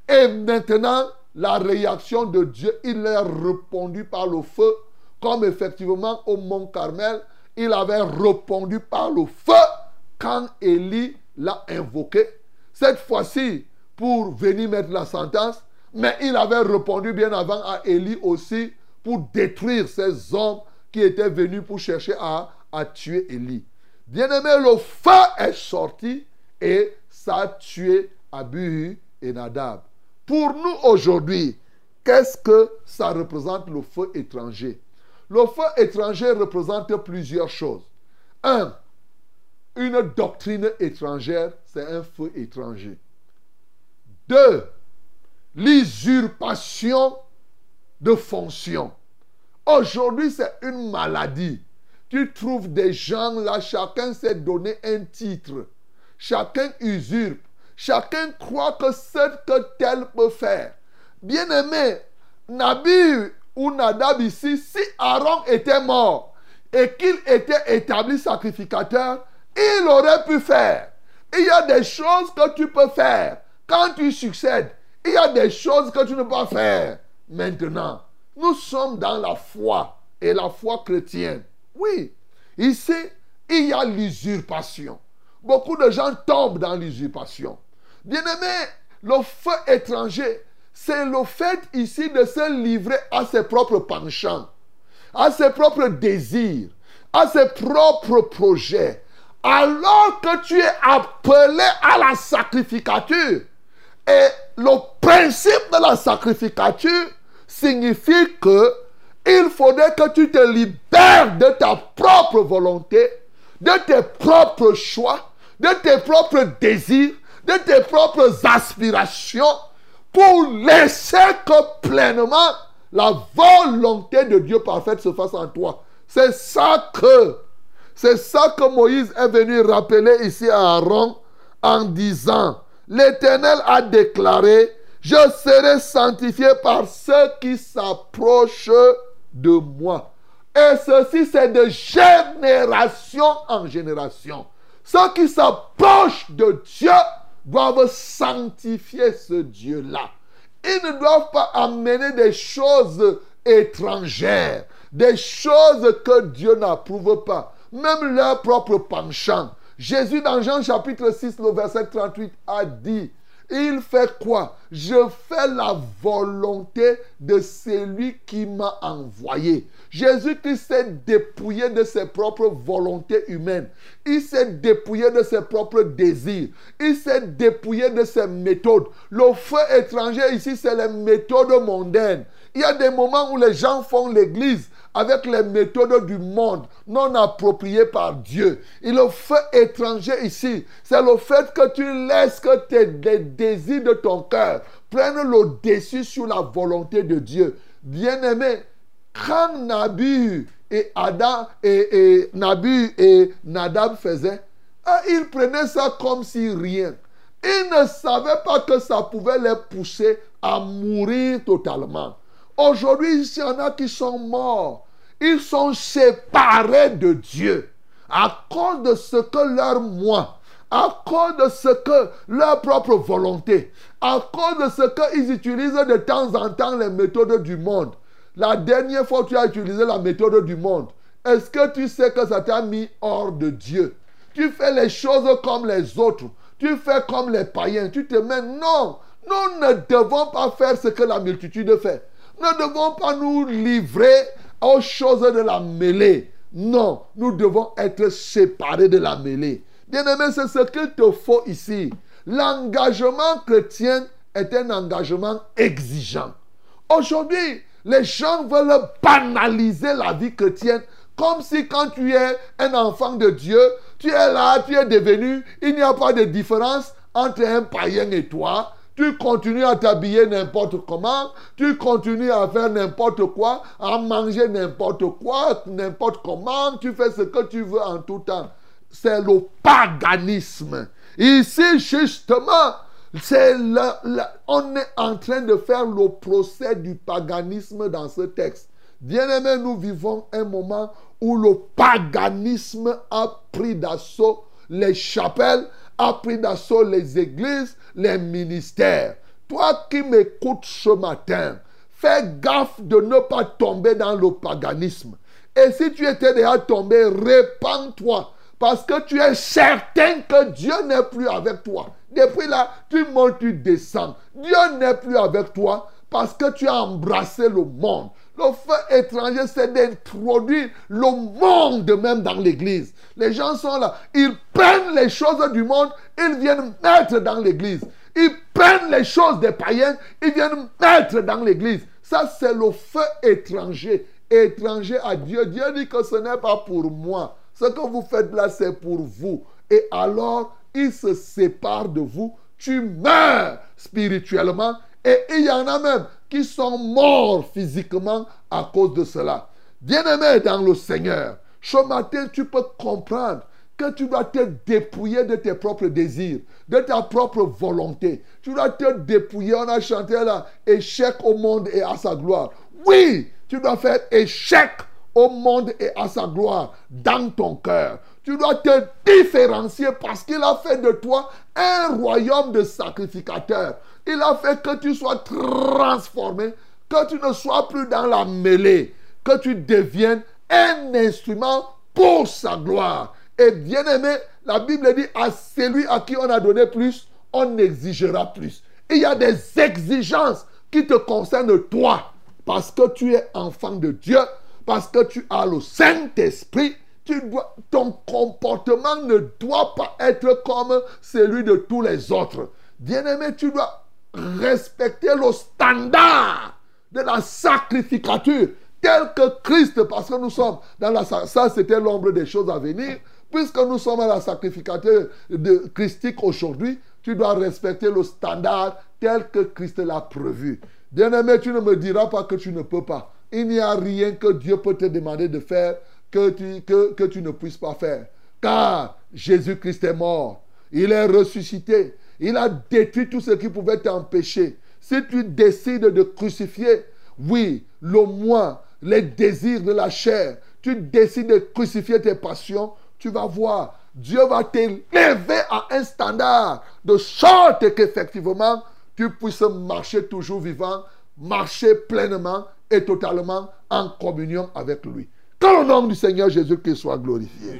Et maintenant, la réaction de Dieu, il a répondu par le feu, comme effectivement au mont Carmel, il avait répondu par le feu quand Élie l'a invoqué. Cette fois-ci, pour venir mettre la sentence, mais il avait répondu bien avant à Élie aussi pour détruire ces hommes qui étaient venus pour chercher à, tuer Élie. Bien-aimé, le feu est sorti et ça a tué Abihu et Nadab. Pour nous aujourd'hui, qu'est-ce que ça représente le feu étranger? Le feu étranger représente plusieurs choses. Un, une doctrine étrangère, c'est un feu étranger. Deux, l'usurpation de fonction. Aujourd'hui, c'est une maladie. Tu trouves des gens là, chacun s'est donné un titre. Chacun usurpe. Chacun croit que ce que tel peut faire. Bien-aimé, Nabi ou Nadab ici, si Aaron était mort et qu'il était établi sacrificateur, il aurait pu faire. Il y a des choses que tu peux faire quand tu succèdes. Il y a des choses que tu ne peux pas faire maintenant. Nous sommes dans la foi. et la foi chrétienne. Oui, ici, il y a l'usurpation. Beaucoup de gens tombent dans l'usurpation. Bien-aimé, le feu étranger, c'est le fait ici de se livrer à ses propres penchants, à ses propres désirs, à ses propres projets. Alors que tu es appelé à la sacrificature. Et le principe de la sacrificature signifie que il faudrait que tu te libères de ta propre volonté, de tes propres choix, de tes propres désirs, de tes propres aspirations pour laisser que pleinement la volonté de Dieu parfaite se fasse en toi. C'est ça que, c'est ça que Moïse est venu rappeler ici à Aaron en disant, l'Éternel a déclaré, je serai sanctifié par ceux qui s'approchent de moi. Et ceci, c'est de génération en génération. Ceux qui s'approchent de Dieu doivent sanctifier ce Dieu-là. Ils ne doivent pas amener des choses étrangères, des choses que Dieu n'approuve pas, même leur propre penchant. Jésus, dans Jean chapitre 6, le verset 38, a dit, il fait quoi? Je fais la volonté de celui qui m'a envoyé. Jésus-Christ s'est dépouillé de ses propres volontés humaines. Il s'est dépouillé de ses propres désirs. Il s'est dépouillé de ses méthodes. Le feu étranger ici, c'est les méthodes mondaines. Il y a des moments où les gens font l'église avec les méthodes du monde non appropriées par Dieu. Et le feu étranger ici, c'est le fait que tu laisses que tes désirs de ton cœur prennent le dessus sur la volonté de Dieu. Bien-aimé, quand Nabu et Adam et Nabu et Nadab faisaient, ah, ils prenaient ça comme si rien. Ils ne savaient pas que ça pouvait les pousser à mourir totalement. Aujourd'hui, il y en a qui sont morts. Ils sont séparés de Dieu à cause de ce que leur moi, à cause de ce que leur propre volonté, à cause de ce qu'ils utilisent de temps en temps les méthodes du monde. La dernière fois que tu as utilisé la méthode du monde, est-ce que tu sais que ça t'a mis hors de Dieu? Tu fais les choses comme les autres. Tu fais comme les païens. Tu te mets. Non, nous ne devons pas faire ce que la multitude fait. Nous ne devons pas nous livrer aux choses de la mêlée. Non, nous devons être séparés de la mêlée. Bien-aimé, c'est ce qu'il te faut ici. L'engagement chrétien est un engagement exigeant. Aujourd'hui, les gens veulent banaliser la vie chrétienne comme si quand tu es un enfant de Dieu, tu es là, tu es devenu, il n'y a pas de différence entre un païen et toi. Tu continues à t'habiller n'importe comment, tu continues à faire n'importe quoi, à manger n'importe quoi, n'importe comment, tu fais ce que tu veux en tout temps. C'est le paganisme. Ici, justement, c'est on est en train de faire le procès du paganisme dans ce texte. Bien-aimés, nous vivons un moment où le paganisme a pris d'assaut les chapelles, a pris d'assaut les églises, les ministères. Toi qui m'écoutes ce matin, fais gaffe de ne pas tomber dans le paganisme. Et si tu étais déjà tombé, répands-toi. Parce que tu es certain que Dieu n'est plus avec toi. Depuis là, tu montes, tu descends. Dieu n'est plus avec toi parce que tu as embrassé le monde. Le feu étranger, c'est d'introduire le monde même dans l'église. Les gens sont là. Ils prennent les choses du monde, ils viennent mettre dans l'église. Ils prennent les choses des païens, ils viennent mettre dans l'église. Ça, c'est le feu étranger. Étranger à Dieu. Dieu dit que ce n'est pas pour moi. Ce que vous faites là, c'est pour vous. Et alors, il se sépare de vous. Tu meurs spirituellement. Et il y en a même qui sont morts physiquement à cause de cela. Bien-aimé dans le Seigneur, ce matin, tu peux comprendre que tu dois te dépouiller de tes propres désirs, de ta propre volonté. Tu dois te dépouiller. On a chanté là, échec au monde et à sa gloire. Oui, tu dois faire échec au monde et à sa gloire dans ton cœur. Tu dois te différencier parce qu'il a fait de toi un royaume de sacrificateurs. Il a fait que tu sois transformé, que tu ne sois plus dans la mêlée. que tu deviennes un instrument pour sa gloire. Et bien aimé, la Bible dit à celui à qui on a donné plus, on exigera plus. Il y a des exigences qui te concernent toi, parce que tu es enfant de Dieu, parce que tu as le Saint-Esprit. Ton comportement ne doit pas être comme celui de tous les autres. Bien-aimé, tu dois respecter le standard de la sacrificature tel que Christ, parce que nous sommes dans la... Ça, c'était l'ombre des choses à venir. Puisque nous sommes à la sacrificateur de christique aujourd'hui, tu dois respecter le standard tel que Christ l'a prévu. Bien-aimé, tu ne me diras pas que tu ne peux pas. Il n'y a rien que Dieu peut te demander de faire que tu, que, que tu ne puisses pas faire. Car Jésus-Christ est mort. Il est ressuscité. Il a détruit tout ce qui pouvait t'empêcher. Si tu décides de crucifier, oui, le moi, les désirs de la chair, tu décides de crucifier tes passions, tu vas voir, Dieu va t'élever à un standard de sorte qu'effectivement, tu puisses marcher toujours vivant, marcher pleinement et totalement en communion avec lui. Que le nom du Seigneur Jésus-Christ soit glorifié.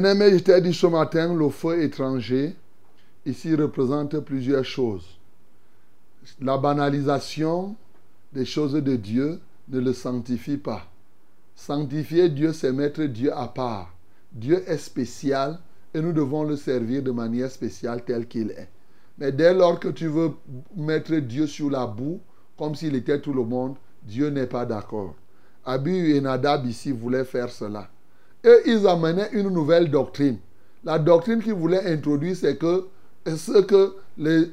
Bien-aimé, je t'ai dit ce matin, le feu étranger, ici représente plusieurs choses. La banalisation des choses de Dieu ne le sanctifie pas. Sanctifier Dieu, c'est mettre Dieu à part. Dieu est spécial et nous devons le servir de manière spéciale tel qu'il est. Mais dès lors que tu veux mettre Dieu sur la boue, comme s'il était tout le monde, Dieu n'est pas d'accord. Abihu et Nadab ici voulaient faire cela. Et ils amenaient une nouvelle doctrine. La doctrine qu'ils voulaient introduire, c'est que ce que les,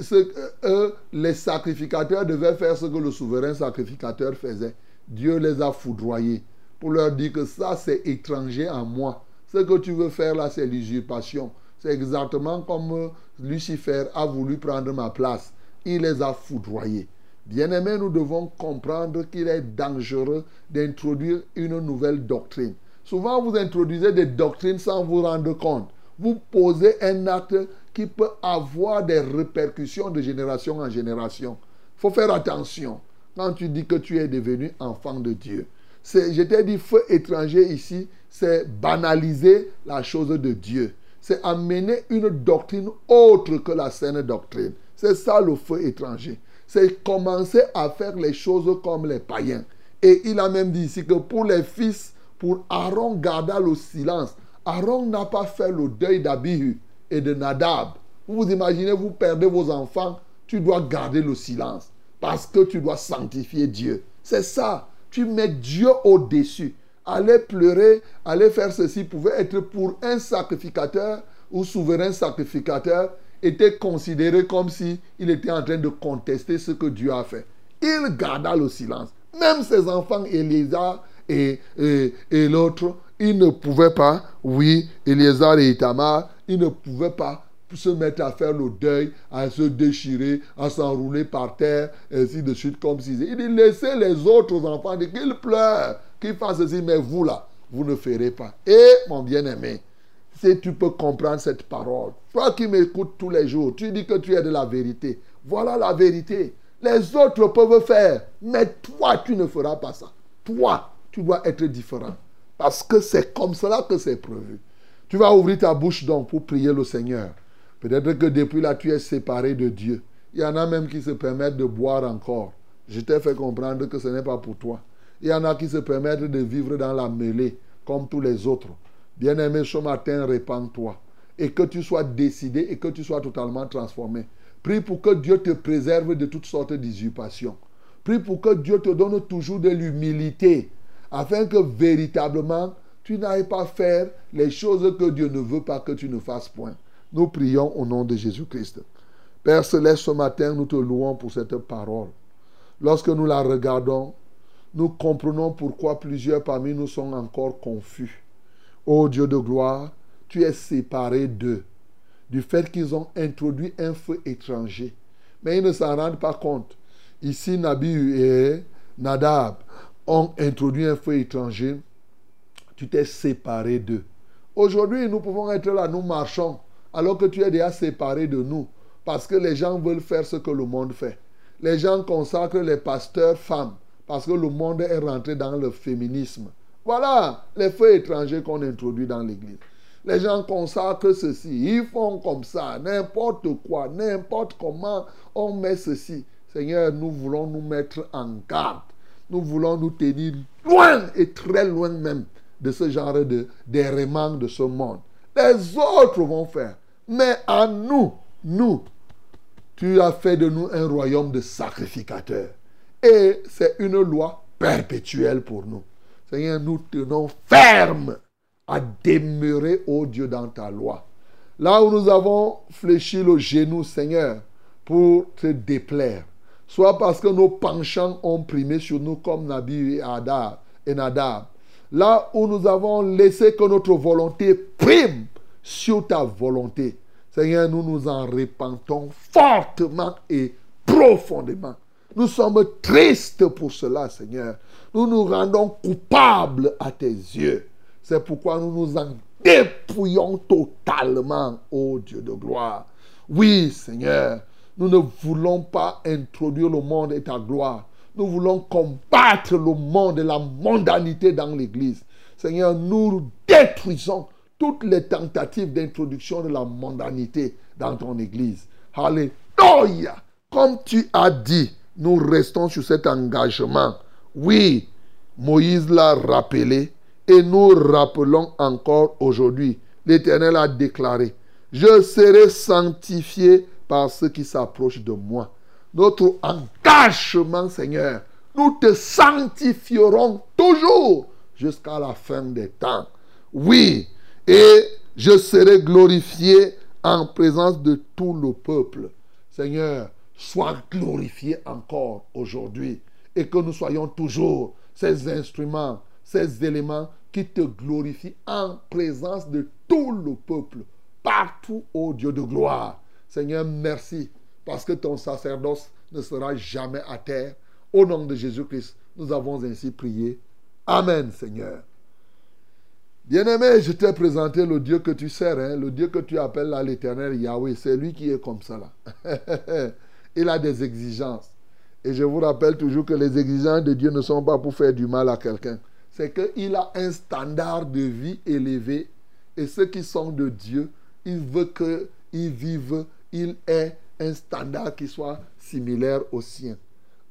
les sacrificateurs devaient faire ce que le souverain sacrificateur faisait. Dieu les a foudroyés pour leur dire que ça, c'est étranger à moi. Ce que tu veux faire là, c'est l'usurpation. C'est exactement comme euh, Lucifer a voulu prendre ma place. Il les a foudroyés. Bien-aimés, nous devons comprendre qu'il est dangereux d'introduire une nouvelle doctrine. Souvent, vous introduisez des doctrines sans vous rendre compte. Vous posez un acte qui peut avoir des répercussions de génération en génération. Il faut faire attention quand tu dis que tu es devenu enfant de Dieu. Je t'ai dit, feu étranger ici, c'est banaliser la chose de Dieu. C'est amener une doctrine autre que la saine doctrine. C'est ça le feu étranger. C'est commencer à faire les choses comme les païens. Et il a même dit ici que pour les fils, pour Aaron garda le silence. Aaron n'a pas fait le deuil d'Abihu et de Nadab. Vous vous imaginez, vous perdez vos enfants, tu dois garder le silence parce que tu dois sanctifier Dieu. C'est ça. Tu mets Dieu au-dessus. Aller pleurer, aller faire ceci pouvait être pour un sacrificateur ou souverain sacrificateur était considéré comme si il était en train de contester ce que Dieu a fait. Il garda le silence. Même ses enfants, Elisa et, l'autre, ils ne pouvaient pas, oui, Eliezer et Itamar, ils ne pouvaient pas se mettre à faire le deuil, à se déchirer, à s'enrouler par terre, ainsi de suite, comme si... Il dit, laissez les autres enfants, qu'ils pleurent, qu'ils fassent ceci, mais vous là, vous ne ferez pas. Et, mon bien-aimé, si tu peux comprendre cette parole, toi qui m'écoutes tous les jours, tu dis que tu es de la vérité. Voilà la vérité. Les autres peuvent faire, mais toi, tu ne feras pas ça. Toi, tu dois être différent. Parce que c'est comme cela que c'est prévu. Tu vas ouvrir ta bouche donc pour prier le Seigneur. Peut-être que depuis là, tu es séparé de Dieu. Il y en a même qui se permettent de boire encore. Je t'ai fait comprendre que ce n'est pas pour toi. Il y en a qui se permettent de vivre dans la mêlée, comme tous les autres. Bien-aimé, ce matin, répands-toi. Et que tu sois décidé et que tu sois totalement transformé. Prie pour que Dieu te préserve de toutes sortes d'usurpations. Prie pour que Dieu te donne toujours de l'humilité, afin que véritablement tu n'ailles pas faire les choses que Dieu ne veut pas que tu ne fasses point. Nous prions au nom de Jésus-Christ. Père Céleste, ce matin, nous te louons pour cette parole. Lorsque nous la regardons, nous comprenons pourquoi plusieurs parmi nous sont encore confus. Ô Dieu de gloire, tu es séparé d'eux, du fait qu'ils ont introduit un feu étranger. Mais ils ne s'en rendent pas compte. Ici, Nabi et Nadab ont introduit un feu étranger. Tu t'es séparé d'eux. Aujourd'hui, nous pouvons être là, nous marchons, alors que tu es déjà séparé de nous, parce que les gens veulent faire ce que le monde fait. Les gens consacrent les pasteurs femmes, parce que le monde est rentré dans le féminisme. Voilà les feux étrangers qu'on introduit dans l'Église. Les gens consacrent ceci, ils font comme ça, n'importe quoi, n'importe comment on met ceci. Seigneur, nous voulons nous mettre en garde. Nous voulons nous tenir loin et très loin même de ce genre de d'errement de ce monde. Les autres vont faire. Mais à nous, nous, tu as fait de nous un royaume de sacrificateurs. Et c'est une loi perpétuelle pour nous. Seigneur, nous tenons ferme à demeurer, ô Dieu, dans ta loi. Là où nous avons fléchi le genou, Seigneur, pour te déplaire, soit parce que nos penchants ont primé sur nous comme Nabi et Adab, et Nadab, là où nous avons laissé que notre volonté prime sur ta volonté, Seigneur, nous nous en repentons fortement et profondément. Nous sommes tristes pour cela, Seigneur. Nous nous rendons coupables à tes yeux. C'est pourquoi nous nous en dépouillons totalement, ô Dieu de gloire. Oui, Seigneur, nous ne voulons pas introduire le monde et ta gloire. Nous voulons combattre le monde et la mondanité dans l'Église. Seigneur, nous détruisons toutes les tentatives d'introduction de la mondanité dans ton Église. Alléluia. Comme tu as dit, nous restons sur cet engagement. Oui, Moïse l'a rappelé et nous rappelons encore aujourd'hui. L'Éternel a déclaré, je serai sanctifié par ceux qui s'approchent de moi. Notre engagement, Seigneur, nous te sanctifierons toujours jusqu'à la fin des temps. Oui, et je serai glorifié en présence de tout le peuple. Seigneur, sois glorifié encore aujourd'hui et que nous soyons toujours ces instruments, ces éléments qui te glorifient en présence de tout le peuple, partout, ô Dieu de gloire. Seigneur, merci parce que ton sacerdoce ne sera jamais à terre. Au nom de Jésus-Christ, nous avons ainsi prié. Amen, Seigneur. Bien-aimé, je t'ai présenté le Dieu que tu sers, hein, le Dieu que tu appelles là l'éternel Yahweh. C'est lui qui est comme ça là. [laughs] Il a des exigences. Et je vous rappelle toujours que les exigences de Dieu ne sont pas pour faire du mal à quelqu'un. C'est qu'il a un standard de vie élevé. Et ceux qui sont de Dieu, il veut qu'ils vivent, il ait un standard qui soit similaire au sien.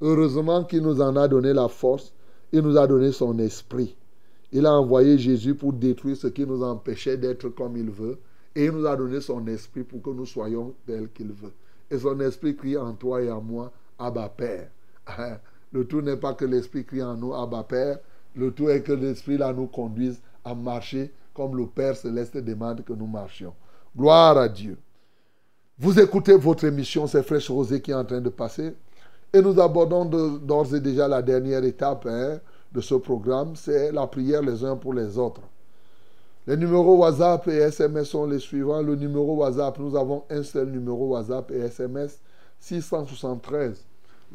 Heureusement qu'il nous en a donné la force. Il nous a donné son esprit. Il a envoyé Jésus pour détruire ce qui nous empêchait d'être comme il veut. Et il nous a donné son esprit pour que nous soyons tels qu'il veut. Et son esprit crie en toi et en moi, Abba Père. [laughs] Le tout n'est pas que l'esprit crie en nous, Abba Père. Le tout est que l'esprit là nous conduise à marcher comme le Père céleste demande que nous marchions. Gloire à Dieu. Vous écoutez votre émission, c'est Fraîche Rosée qui est en train de passer. Et nous abordons d'ores et déjà la dernière étape. Hein, de ce programme, c'est la prière les uns pour les autres. Les numéros WhatsApp et SMS sont les suivants. Le numéro WhatsApp, nous avons un seul numéro WhatsApp et SMS 673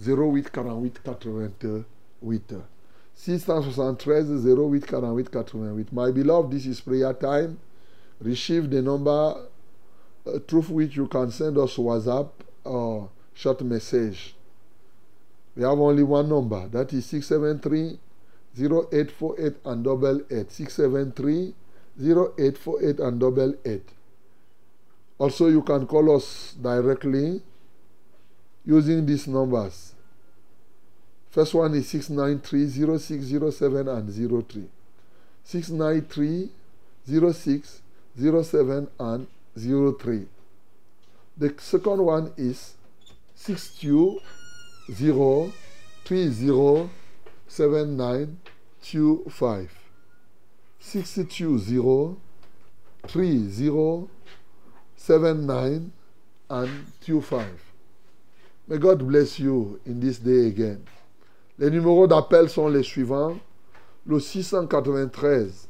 08 48 88. 673 08 48 88. My beloved, this is prayer time. Receive the number uh, through which you can send us WhatsApp or short message. We have only one number. That is 673 0848 and double 8. 673 0848 and double 8. Also, you can call us directly using these numbers. First one is 693 0607 and 03. 693 06 07 and 03. The second one is 62 0 30 7925. 620 30 79 and 25. May God bless you in this day again. Les numéros d'appel sont les suivants. Le 693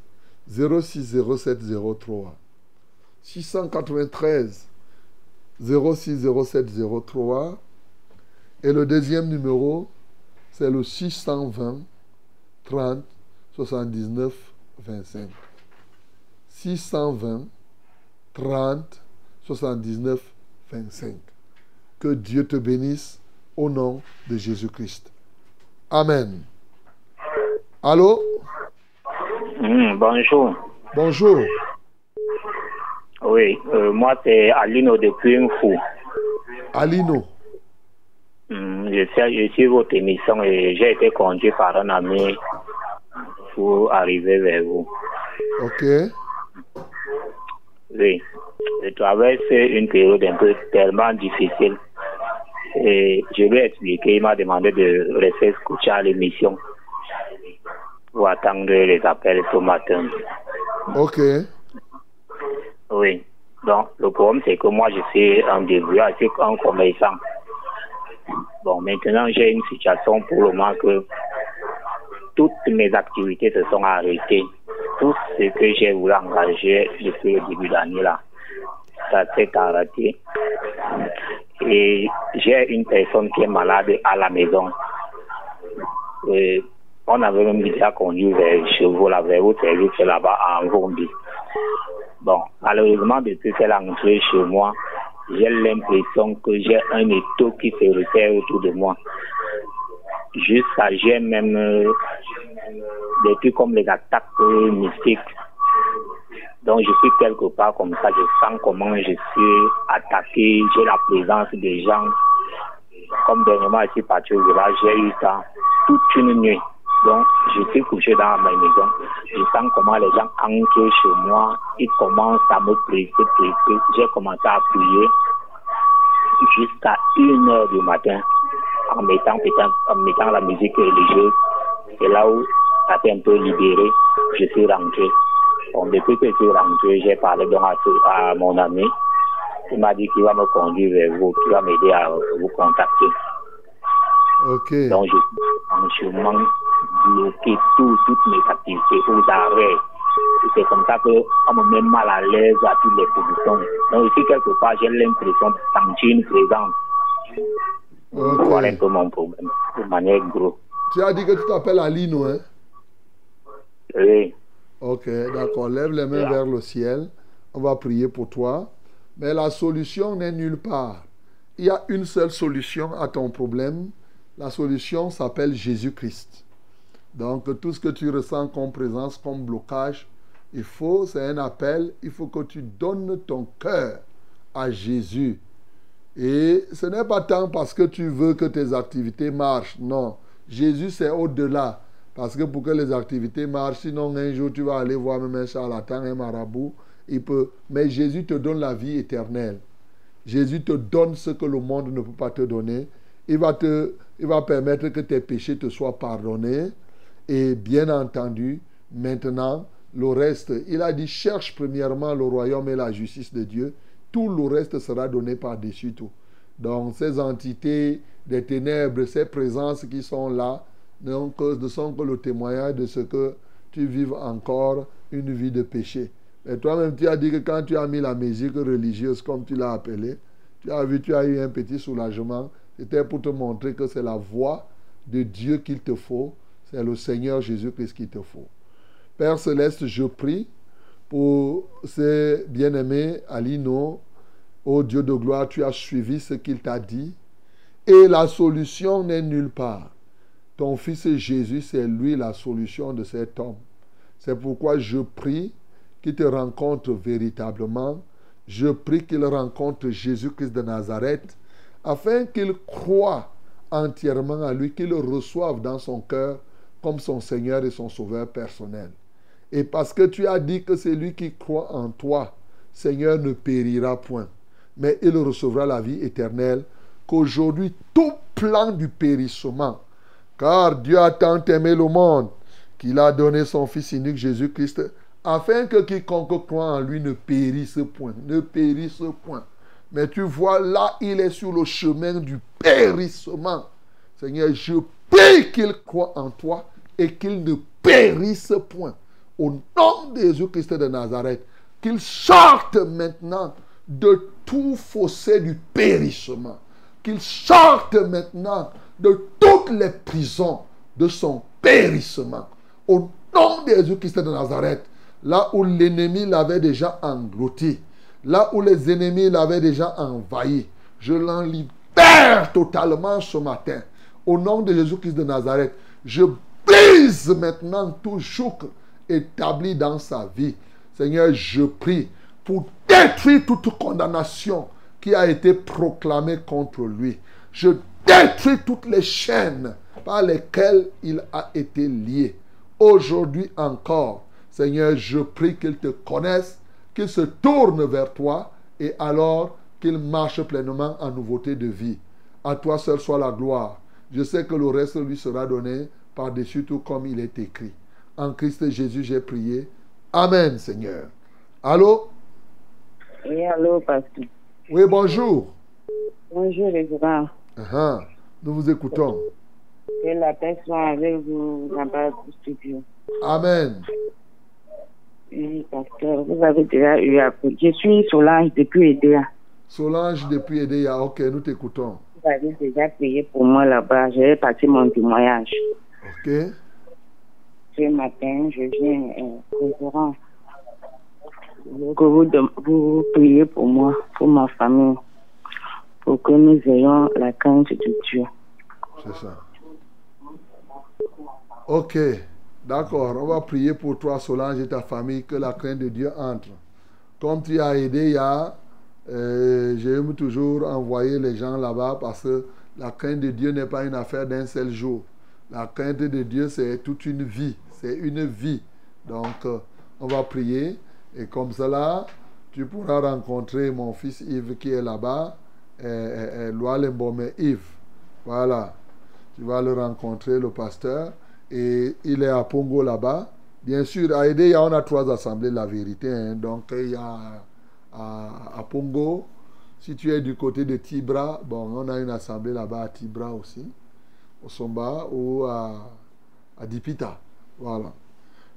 060703. 693 060703. Et le deuxième numéro, c'est le 620 30 79 25. 620 30 79 25. Que Dieu te bénisse au nom de Jésus-Christ. Amen. Allô? Hmm, bonjour. Bonjour. Oui, euh, moi c'est Alino depuis Fou. Alino. Hmm, je, sais, je suis votre émission et j'ai été conduit par un ami pour arriver vers vous. Ok. Oui, je traverse une période un peu tellement difficile. Et je lui ai expliqué, il m'a demandé de rester scotché à l'émission pour attendre les appels ce matin. Ok. Oui. Donc, le problème, c'est que moi, je suis débrouillard, je suis un commerçant. Bon, maintenant, j'ai une situation pour le moment que toutes mes activités se sont arrêtées. Tout ce que j'ai voulu engager depuis le début de l'année, là, ça s'est arrêté. Et j'ai une personne qui est malade à la maison. On avait même déjà conduit vers chez vous, là, vers votre service là-bas en Gombi. Bon, malheureusement, depuis qu'elle est entrée chez moi, j'ai l'impression que j'ai un étau qui se resserre autour de moi. Jusqu'à j'ai même euh, des trucs comme les attaques mystiques. Donc je suis quelque part comme ça, je sens comment je suis attaqué, j'ai la présence des gens. Comme dernièrement, je suis parti au village, j'ai eu ça toute une nuit. Donc, je suis couché dans ma maison. Je sens comment les gens entrent chez moi. Ils commencent à me presser, presser. J'ai commencé à prier jusqu'à 1 heure du matin en mettant, en mettant la musique religieuse. C'est là où ça s'est un peu libéré. Je suis rentré. Bon, depuis que je suis rentré, j'ai parlé donc à, mon ami. Il m'a dit qu'il va me conduire vers vous, qu'il va m'aider à vous contacter. Ok. Donc, je suis en chemin bloqué tout, toutes mes activités aux arrêts. C'est comme ça qu'on me met mal à l'aise à toutes les positions. Donc, ici, quelque part, j'ai l'impression de sentir une présence. Voilà un peu mon problème, de manière gros. Tu as dit que tu t'appelles Alino, hein? Oui, Ok, d'accord. Lève les mains vers le ciel. On va prier pour toi. Mais la solution n'est nulle part. Il y a une seule solution à ton problème. La solution s'appelle Jésus-Christ. Donc tout ce que tu ressens comme présence, comme blocage, il faut, c'est un appel, il faut que tu donnes ton cœur à Jésus. Et ce n'est pas tant parce que tu veux que tes activités marchent. Non. Jésus, c'est au-delà. Parce que pour que les activités marchent, sinon un jour tu vas aller voir même un charlatan, un marabout. Mais Jésus te donne la vie éternelle. Jésus te donne ce que le monde ne peut pas te donner. Il va, te, il va permettre que tes péchés te soient pardonnés. Et bien entendu, maintenant, le reste, il a dit, cherche premièrement le royaume et la justice de Dieu. Tout le reste sera donné par-dessus tout. Donc ces entités des ténèbres, ces présences qui sont là, ne sont que le témoignage de ce que tu vives encore une vie de péché. Mais toi-même, tu as dit que quand tu as mis la musique religieuse, comme tu l'as appelé, tu as vu, tu as eu un petit soulagement. C'était pour te montrer que c'est la voix de Dieu qu'il te faut. C'est le Seigneur Jésus-Christ qu'il te faut. Père céleste, je prie pour ces bien-aimés Alino. Ô Dieu de gloire, tu as suivi ce qu'il t'a dit. Et la solution n'est nulle part. Ton fils Jésus, c'est lui la solution de cet homme. C'est pourquoi je prie qu'il te rencontre véritablement. Je prie qu'il rencontre Jésus-Christ de Nazareth, afin qu'il croie entièrement à lui, qu'il le reçoive dans son cœur comme son Seigneur et son Sauveur personnel. Et parce que tu as dit que c'est lui qui croit en toi, Seigneur ne périra point, mais il recevra la vie éternelle, qu'aujourd'hui tout plan du périssement, car Dieu a tant aimé le monde qu'il a donné son Fils unique Jésus-Christ, afin que quiconque croit en lui ne périsse point. Ne périsse point. Mais tu vois, là, il est sur le chemin du périssement. Seigneur, je prie qu'il croit en toi et qu'il ne périsse point. Au nom de Jésus-Christ de Nazareth, qu'il sorte maintenant de tout fossé du périssement. Qu'il sorte maintenant de toutes les prisons de son périssement. Au nom de Jésus-Christ de Nazareth, là où l'ennemi l'avait déjà englouti, là où les ennemis l'avaient déjà envahi, je l'en libère totalement ce matin. Au nom de Jésus-Christ de Nazareth, je brise maintenant tout joug établi dans sa vie. Seigneur, je prie pour détruire toute condamnation qui a été proclamée contre lui. Je détruis toutes les chaînes par lesquelles il a été lié. Aujourd'hui encore, Seigneur, je prie qu'il te connaisse, qu'il se tourne vers toi et alors qu'il marche pleinement en nouveauté de vie. À toi seul soit la gloire. Je sais que le reste lui sera donné par-dessus tout comme il est écrit. En Christ Jésus, j'ai prié. Amen, Seigneur. Allô? Oui, allô, pasteur. Oui, bonjour. Bonjour, les grands. Nous vous écoutons. Que la paix soit avec vous là-bas au studio. Amen. Oui, pasteur, vous avez déjà eu à... Je suis Solange depuis EDA. Solange depuis Edea. Ok, nous t'écoutons. Vous avez déjà prié pour moi là-bas. J'ai passé mon témoignage. Ok. Ce matin, je viens euh, au courant que vous, vous priez pour moi, pour ma famille, pour que nous ayons la crainte de Dieu. C'est ça. Ok. D'accord. On va prier pour toi, Solange, et ta famille, que la crainte de Dieu entre. Comme tu as aidé, il y a, euh, j'aime toujours envoyer les gens là-bas parce que la crainte de Dieu n'est pas une affaire d'un seul jour. La crainte de Dieu, c'est toute une vie. C'est une vie. Donc, euh, on va prier. Et comme cela, tu pourras rencontrer mon fils Yves qui est là-bas. Euh, euh, euh, Loa Lembome Yves. Voilà. Tu vas le rencontrer, le pasteur. Et il est à Pongo là-bas. Bien sûr, à Aidé, on a trois assemblées la vérité. hein. Donc, il y a à, à Pongo. Si tu es du côté de Tibra, bon, on a une assemblée là-bas à Tibra aussi. Au Somba ou à, Dipita. Voilà.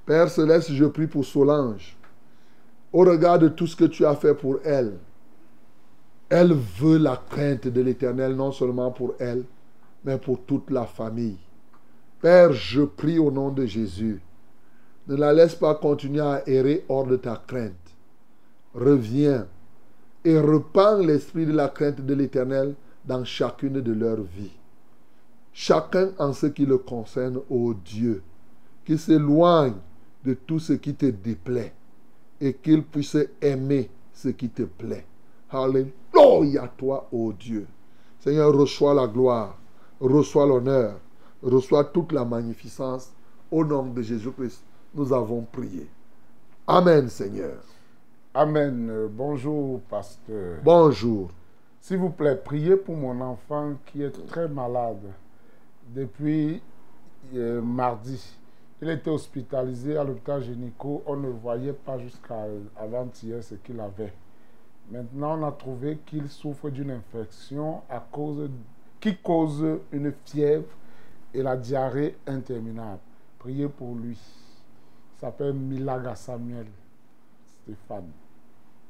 Père Céleste, je prie pour Solange. Au regard de tout ce que tu as fait pour elle, elle veut la crainte de l'Éternel, non seulement pour elle, mais pour toute la famille. Père, je prie au nom de Jésus. Ne la laisse pas continuer à errer hors de ta crainte. Reviens et repends l'esprit de la crainte de l'Éternel dans chacune de leurs vies. Chacun en ce qui le concerne, ô Dieu, qui s'éloigne de tout ce qui te déplaît et qu'il puisse aimer ce qui te plaît. Alléluia toi, ô Dieu. Seigneur, reçois la gloire, reçois l'honneur, reçois toute la magnificence. Au nom de Jésus-Christ, nous avons prié. Amen, Seigneur. Amen. Euh, Bonjour, pasteur. Bonjour. S'il vous plaît, priez pour mon enfant qui est très malade depuis euh, mardi. Il était hospitalisé à l'hôpital Génico. On ne voyait pas jusqu'à avant-hier ce qu'il avait. Maintenant, on a trouvé qu'il souffre d'une infection qui cause une fièvre et la diarrhée interminable. Priez pour lui. Il s'appelle Milaga Samuel Stéphane.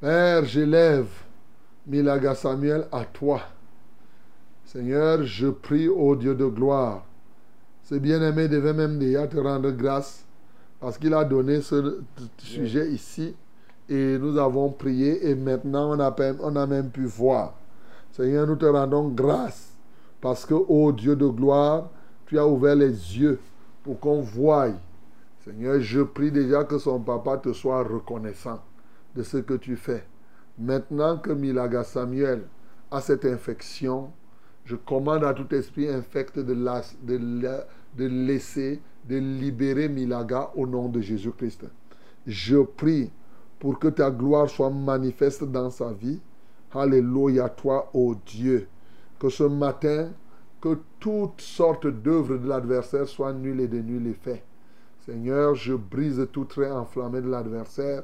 Père, j'élève Milaga Samuel à toi. Seigneur, je prie au Dieu de gloire. Ce bien-aimé devait même déjà te rendre grâce parce qu'il a donné ce sujet ici et nous avons prié et maintenant on a, même- on a même pu voir. Seigneur, nous te rendons grâce parce que, ô Dieu de gloire, tu as ouvert les yeux pour qu'on voie. Seigneur, je prie déjà que son papa te soit reconnaissant de ce que tu fais. Maintenant que Milaga Samuel a cette infection, je commande à tout esprit infect de, la- de la- de laisser, de libérer Milaga au nom de Jésus-Christ. Je prie pour que ta gloire soit manifeste dans sa vie. Alléluia, toi, ô Dieu. Que ce matin, que toutes sortes d'œuvres de l'adversaire soient nulles et de nul. Seigneur, je brise tout trait enflammé de l'adversaire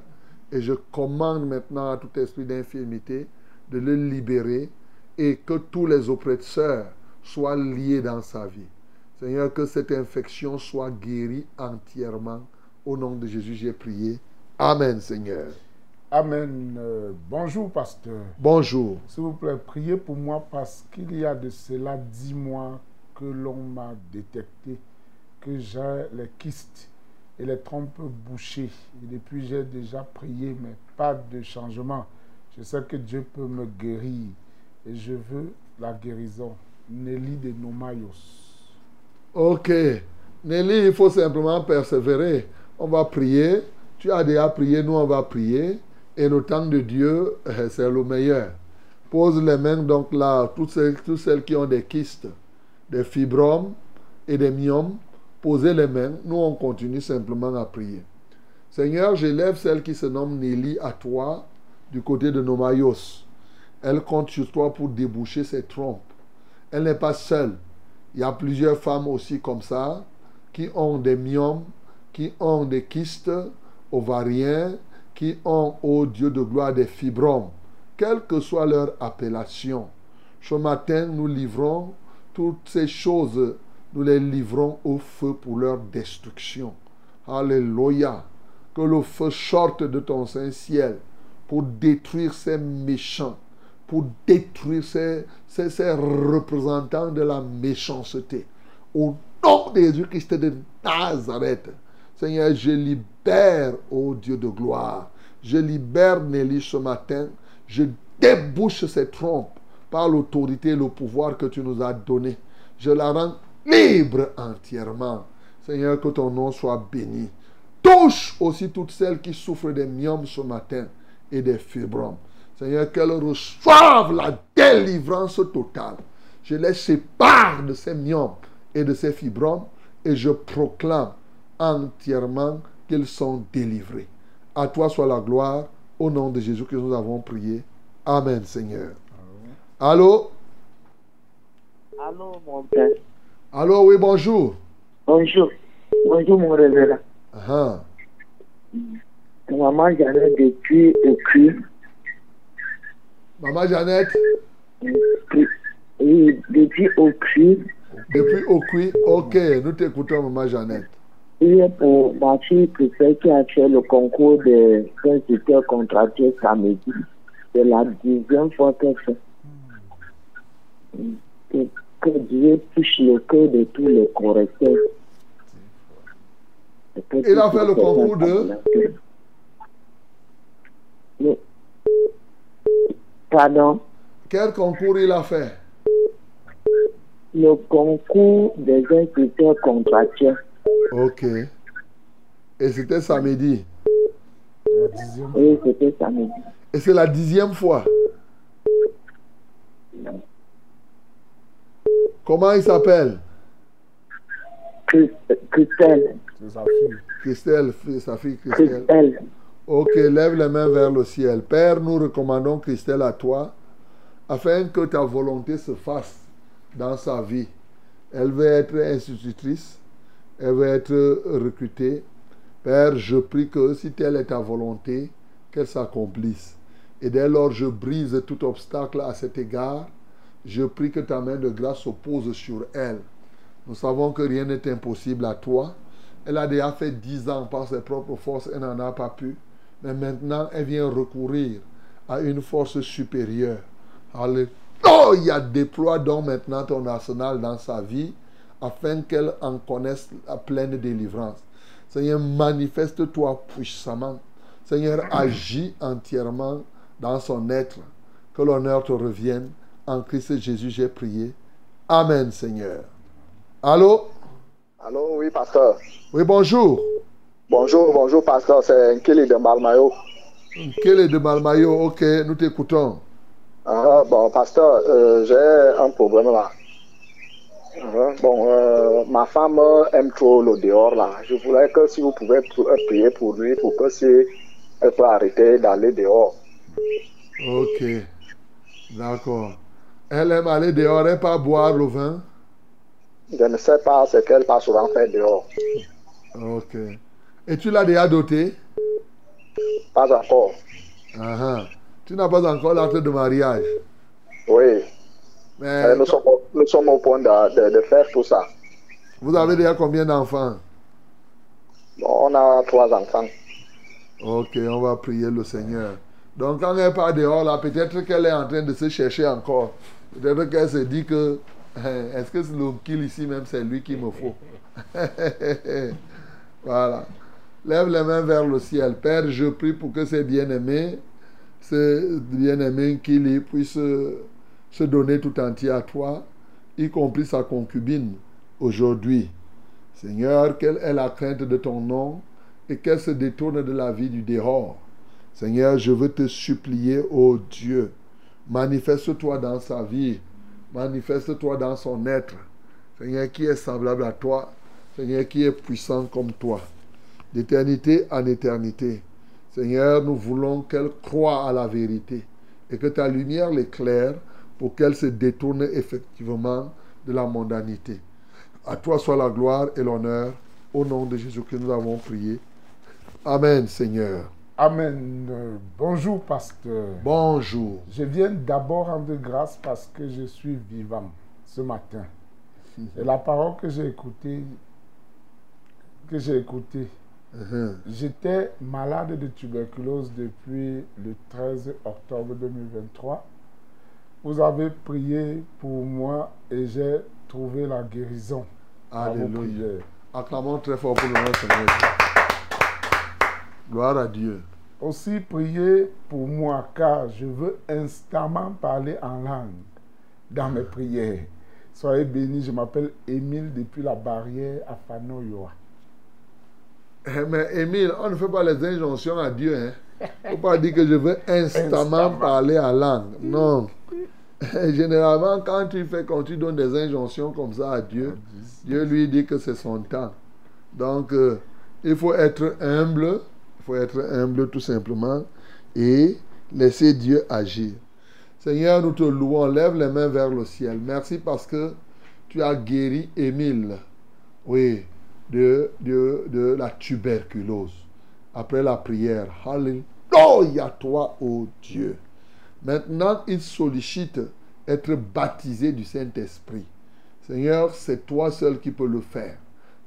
et je commande maintenant à tout esprit d'infirmité de le libérer et que tous les oppresseurs soient liés dans sa vie. Seigneur, que cette infection soit guérie entièrement. Au nom de Jésus, j'ai prié. Amen, Seigneur. Amen. Euh, bonjour, pasteur. Bonjour. S'il vous plaît, priez pour moi parce qu'il y a de cela dix mois que l'on m'a détecté que j'ai les kystes et les trompes bouchées. Et depuis, j'ai déjà prié, mais pas de changement. Je sais que Dieu peut me guérir et je veux la guérison. Nelly de Nomayos. Ok. Nelly, il faut simplement persévérer. On va prier. Tu as déjà prié, nous on va prier. Et le temps de Dieu, eh, c'est le meilleur. Pose les mains donc là, toutes celles, toutes celles qui ont des kystes, des fibromes et des myomes, posez les mains. Nous, on continue simplement à prier. Seigneur, j'élève celle qui se nomme Nelly à toi, du côté de Nomayos. Elle compte sur toi pour déboucher ses trompes. Elle n'est pas seule. Il y a plusieurs femmes aussi comme ça, qui ont des myomes, qui ont des kystes ovariens, qui ont, ô Dieu de gloire, des fibromes, quelle que soit leur appellation. Ce matin, nous livrons toutes ces choses, nous les livrons au feu pour leur destruction. Alléluia. Que le feu sorte de ton Saint-Ciel pour détruire ces méchants, pour détruire ces, représentants de la méchanceté. Au nom de Jésus-Christ de Nazareth, Seigneur, je libère, ô Dieu de gloire, je libère Nelly ce matin, je débouche ses trompes par l'autorité et le pouvoir que tu nous as donné. Je la rends libre entièrement. Seigneur, que ton nom soit béni. Touche aussi toutes celles qui souffrent des myomes ce matin et des fibromes. Seigneur, qu'elles reçoivent la délivrance totale. Je les sépare de ces myomes et de ces fibromes et je proclame entièrement qu'ils sont délivrés. À toi soit la gloire. Au nom de Jésus que nous avons prié. Amen, Seigneur. Allô? Allô, mon père. Allô, oui, bonjour. Bonjour. Bonjour, mon révérend. Ah, Maman Jeannette depuis au cul. Maman Jeannette, Oui, depuis au cul. depuis Okui, ok, nous t'écoutons, Maman Jeannette. Il est pour ma fille préférée qui a fait le concours de instituteurs contractuels samedi. C'est la dixième fois qu'elle fait. Et que Dieu touche le cœur de tous les correcteurs. Que Il a fait le concours de- Le- Pardon? Quel concours il a fait? Le concours des instituteurs contractuels. Ok. Et c'était samedi? Oui, c'était samedi. Et c'est la dixième fois? Comment il s'appelle? Christelle. C'est sa fille. Christelle, sa fille Christelle. Christelle. Ok, lève les mains vers le ciel. Père, nous recommandons Christelle à toi afin que ta volonté se fasse dans sa vie. Elle veut être institutrice, elle veut être recrutée. Père, je prie que si telle est ta volonté, qu'elle s'accomplisse. Et dès lors, je brise tout obstacle à cet égard. Je prie que ta main de grâce se pose sur elle. Nous savons que rien n'est impossible à toi. Elle a déjà fait dix ans par ses propres forces, elle n'en a pas pu. Mais maintenant, elle vient recourir à une force supérieure. Alléluia. Déploie donc maintenant ton arsenal dans sa vie afin qu'elle en connaisse la pleine délivrance. Seigneur, manifeste-toi puissamment. Seigneur, agis entièrement dans son être. Que l'honneur te revienne. En Christ Jésus, j'ai prié. Amen, Seigneur. Allô? Allô, oui, pasteur. Oui, bonjour. Bonjour, bonjour, pasteur. C'est Nkeli de Malmayo. Est de Malmayo? Ok, nous t'écoutons. Ah, bon, pasteur, euh, j'ai un problème là. Euh, bon, euh, ma femme aime trop le dehors là. Je voulais que si vous pouvez euh, prier pour lui, pour que si elle peut arrêter d'aller dehors. Ok. D'accord. Elle aime aller dehors et pas boire le vin? Je ne sais pas ce qu'elle passe souvent faire dehors. Ok. Et tu l'as déjà doté? Pas encore. Tu n'as pas encore l'acte de mariage? Oui. Mais Euh, nous, sommes, au- nous sommes au point de, de- de faire tout ça. vous avez déjà combien d'enfants? Bon, on a trois enfants. Ok, on va prier le Seigneur. Donc quand elle part dehors, là, peut-être qu'elle est en train de se chercher encore. Peut-être qu'elle se dit que, hein, est-ce que c'est le kill ici même, c'est lui qu'il me faut? [laughs] Voilà. Lève les mains vers le ciel. Père, je prie pour que ces bien-aimés, ces bien-aimés qu'il puisse se donner tout entier à toi, y compris sa concubine, aujourd'hui. Seigneur, quelle est la crainte de ton nom et qu'elle se détourne de la vie du dehors? Seigneur, je veux te supplier, ô Dieu, manifeste-toi dans sa vie, manifeste-toi dans son être. Seigneur, qui est semblable à toi, Seigneur, qui est puissant comme toi, d'éternité en éternité. Seigneur, nous voulons qu'elle croie à la vérité et que ta lumière l'éclaire pour qu'elle se détourne effectivement de la mondanité. À toi soit la gloire et l'honneur. Au nom de Jésus que nous avons prié. Amen, Seigneur. Amen. Euh, Bonjour, pasteur. Bonjour. Je viens d'abord rendre grâce parce que je suis vivant ce matin. Et la parole que j'ai écoutée, que j'ai écoutée, Mhm. j'étais malade de tuberculose depuis le 13 octobre 2023. Vous avez prié pour moi et j'ai trouvé la guérison. Alléluia. Acclamons très fort pour le nom Seigneur. Gloire à Dieu. Aussi priez pour moi car je veux instamment parler en langue dans mes prières. Soyez bénis, je m'appelle Émile depuis la barrière à Fanoyoa. Eh, Mais Émile, on ne fait pas les injonctions à Dieu. Hein. Il ne faut pas dire que je veux instamment, Instamment. parler à langue. Non. [laughs] Généralement, quand tu fais, quand tu donnes des injonctions comme ça à Dieu, Dieu lui dit que c'est son temps. Donc, euh, il faut être humble. Il faut être humble tout simplement et laisser Dieu agir. Seigneur, nous te louons. Lève les mains vers le ciel. Merci parce que tu as guéri Émile. Oui, de, de, de la tuberculose. Après la prière. Alléluia toi, ô Dieu. Maintenant, il sollicite être baptisé du Saint-Esprit. Seigneur, c'est toi seul qui peux le faire.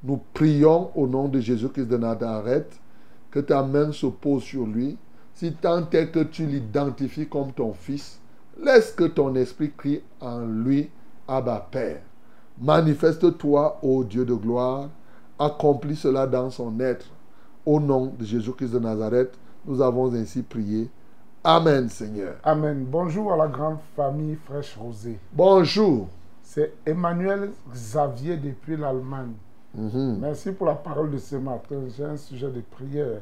Nous prions au nom de Jésus-Christ de Nazareth que ta main se pose sur lui. Si tant est que tu l'identifies comme ton fils, laisse que ton esprit crie en lui, Abba Père. Manifeste-toi, ô Dieu de gloire, accomplis cela dans son être. Au nom de Jésus-Christ de Nazareth, nous avons ainsi prié. Amen, Seigneur. Amen. Bonjour à la grande famille Fraîche Rosée. Bonjour. C'est Emmanuel Xavier depuis l'Allemagne. Mhm. Merci pour la parole de ce matin. J'ai un sujet de prière.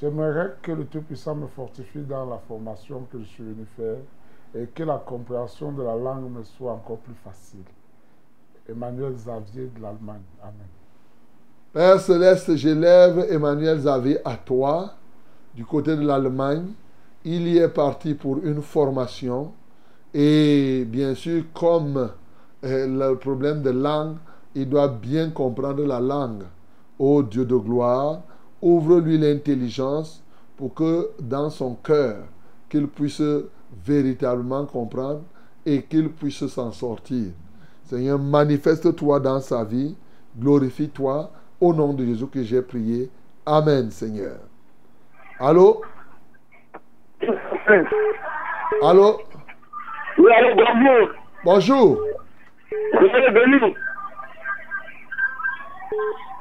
J'aimerais que le Tout-Puissant me fortifie dans la formation que je suis venu faire et que la compréhension de la langue me soit encore plus facile. Emmanuel Xavier de l'Allemagne. Amen. Père céleste, j'élève Emmanuel Xavier à toi, du côté de l'Allemagne. Il y est parti pour une formation. Et bien sûr, comme euh, le problème de langue, il doit bien comprendre la langue. Ô Dieu de gloire, ouvre-lui l'intelligence pour que dans son cœur, qu'il puisse véritablement comprendre et qu'il puisse s'en sortir. Seigneur, manifeste-toi dans sa vie, glorifie-toi au nom de Jésus que j'ai prié. Amen, Seigneur. Allô? Allô? Oui, allô, bonjour. Bonjour. Vous êtes béni.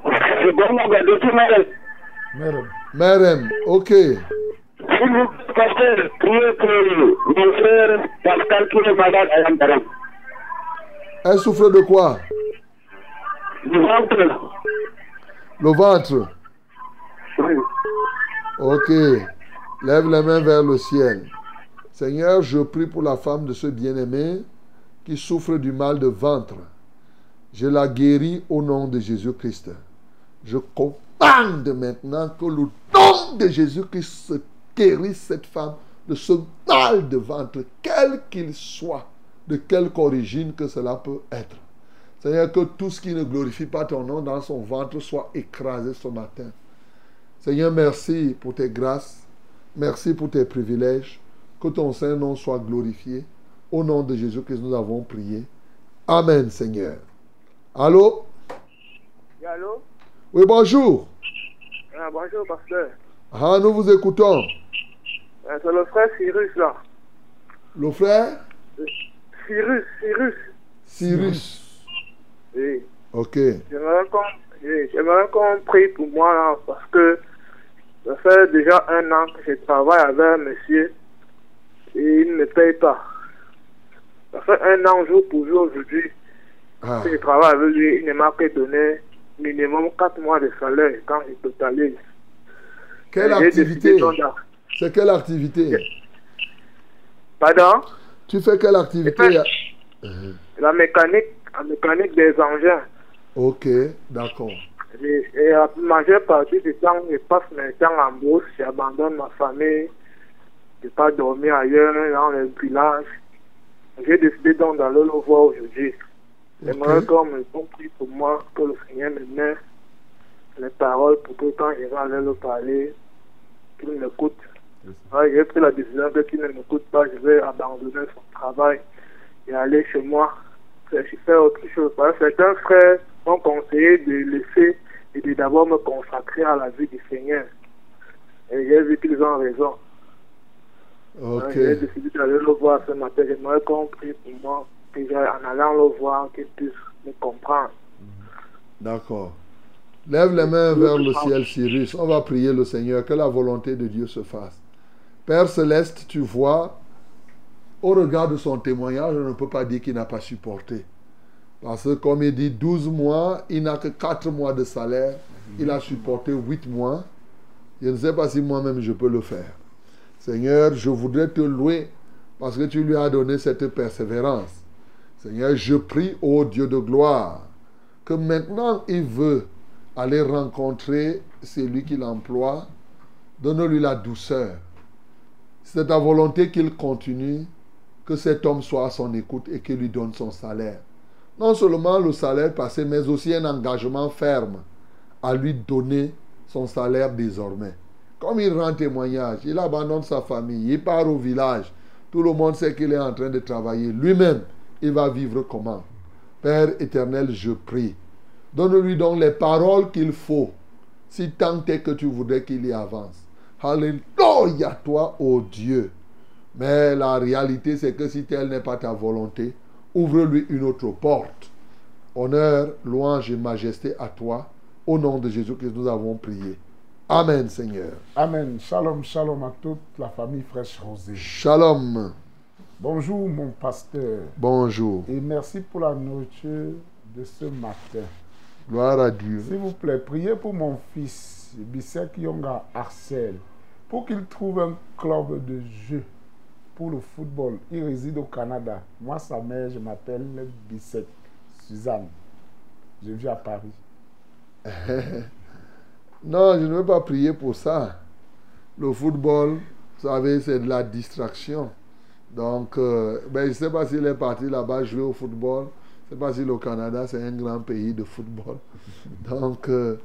Je demande de tout ok. S'il vous plaît, pasteur, priez pour mon frère Pascal qui est malade à Yantaram. Elle souffre de quoi? Du ventre. Le ventre. Oui. Ok. Lève les mains vers le ciel. Seigneur, je prie pour la femme de ce bien-aimé qui souffre du mal de ventre. Je la guéris au nom de Jésus-Christ. Je commande maintenant que le nom de Jésus-Christ se guérisse cette femme de ce mal de ventre, quel qu'il soit, de quelque origine que cela peut être. Seigneur, que tout ce qui ne glorifie pas ton nom dans son ventre soit écrasé ce matin. Seigneur, merci pour tes grâces. Merci pour tes privilèges. Que ton Saint-Nom soit glorifié. Au nom de Jésus-Christ, nous avons prié. Amen, Seigneur. Allô? Oui, allô? Oui, bonjour. Ah, Bonjour, pasteur. Ah, nous vous écoutons. Euh, C'est le frère Cyrus, là. Le frère? Cyrus, Cyrus. Cyrus. Oui. Ok. J'aimerais qu'on oui, prie pour moi, là, parce que ça fait déjà un an que je travaille avec un monsieur et il ne me paye pas. Ça fait un an jour pour jour aujourd'hui Ah. que je travaille avec lui. Il ne m'a que donné minimum 4 mois de salaire quand je totalise. Quelle activité? C'est quelle activité? Pardon? Tu fais quelle activité? La mécanique, la mécanique des engins. Ok, d'accord. Et, et la majeure partie du temps, je passe mes temps en brousse, j'abandonne ma famille, je pas dormir ailleurs, dans le village. J'ai décidé donc d'aller le voir aujourd'hui. J'aimerais qu'on me qu'on prie pour moi, que le Seigneur me mette les paroles pour que quand je vais aller le parler, qu'il m'écoute. Ouais, J'ai pris la décision que s'il ne m'écoute pas, je vais abandonner son travail et aller chez moi. Je fais autre chose. Certains frères m'ont conseillé de laisser et de d'abord me consacrer à la vie du Seigneur. Et j'ai vu qu'ils ont raison. J'ai décidé d'aller le voir ce matin. J'aimerais qu'on prie pour moi, que en allant le voir, qu'il puisse me comprendre. D'accord. Lève les mains vers le ciel, Cyrus. On va prier le Seigneur, que la volonté de Dieu se fasse. Père céleste, tu vois, au regard de son témoignage, on ne peut pas dire qu'il n'a pas supporté. Parce que comme il dit 12 mois, il n'a que 4 mois de salaire. Il a supporté 8 mois. Je ne sais pas si moi-même je peux le faire. Seigneur, je voudrais te louer parce que tu lui as donné cette persévérance. Seigneur, je prie, ô Dieu de gloire, que maintenant il veut aller rencontrer celui qu'il emploie. Donne-lui la douceur. C'est ta volonté qu'il continue, que cet homme soit à son écoute et qu'il lui donne son salaire. Non seulement le salaire passé, mais aussi un engagement ferme à lui donner son salaire désormais. Comme il rend témoignage, il abandonne sa famille, il part au village. Tout le monde sait qu'il est en train de travailler. Lui-même, il va vivre comment? Père éternel, je prie. Donne-lui donc les paroles qu'il faut, si tant est que tu voudrais qu'il y avance. Alléluia, toi, ô Dieu. Mais la réalité, c'est que si telle n'est pas ta volonté, ouvre-lui une autre porte. Honneur, louange et majesté à toi. Au nom de Jésus que nous avons prié. Amen, Seigneur. Amen. Shalom, shalom à toute la famille fraîche rosée. Shalom. Bonjour mon pasteur. Bonjour. Et merci pour la nourriture de ce matin. Gloire à Dieu. S'il vous plaît, priez pour mon fils, Bissek Yonga Arcel, pour qu'il trouve un club de jeu pour le football. Il réside au Canada. Moi, sa mère, je m'appelle Bissek Suzanne. Je vis à Paris. [laughs] non, je ne veux pas prier pour ça. Le football, vous savez, c'est de la distraction. Donc, euh, ben, je ne sais pas s'il est parti là-bas jouer au football. Je ne sais pas si le Canada, c'est un grand pays de football. [laughs] Donc, euh,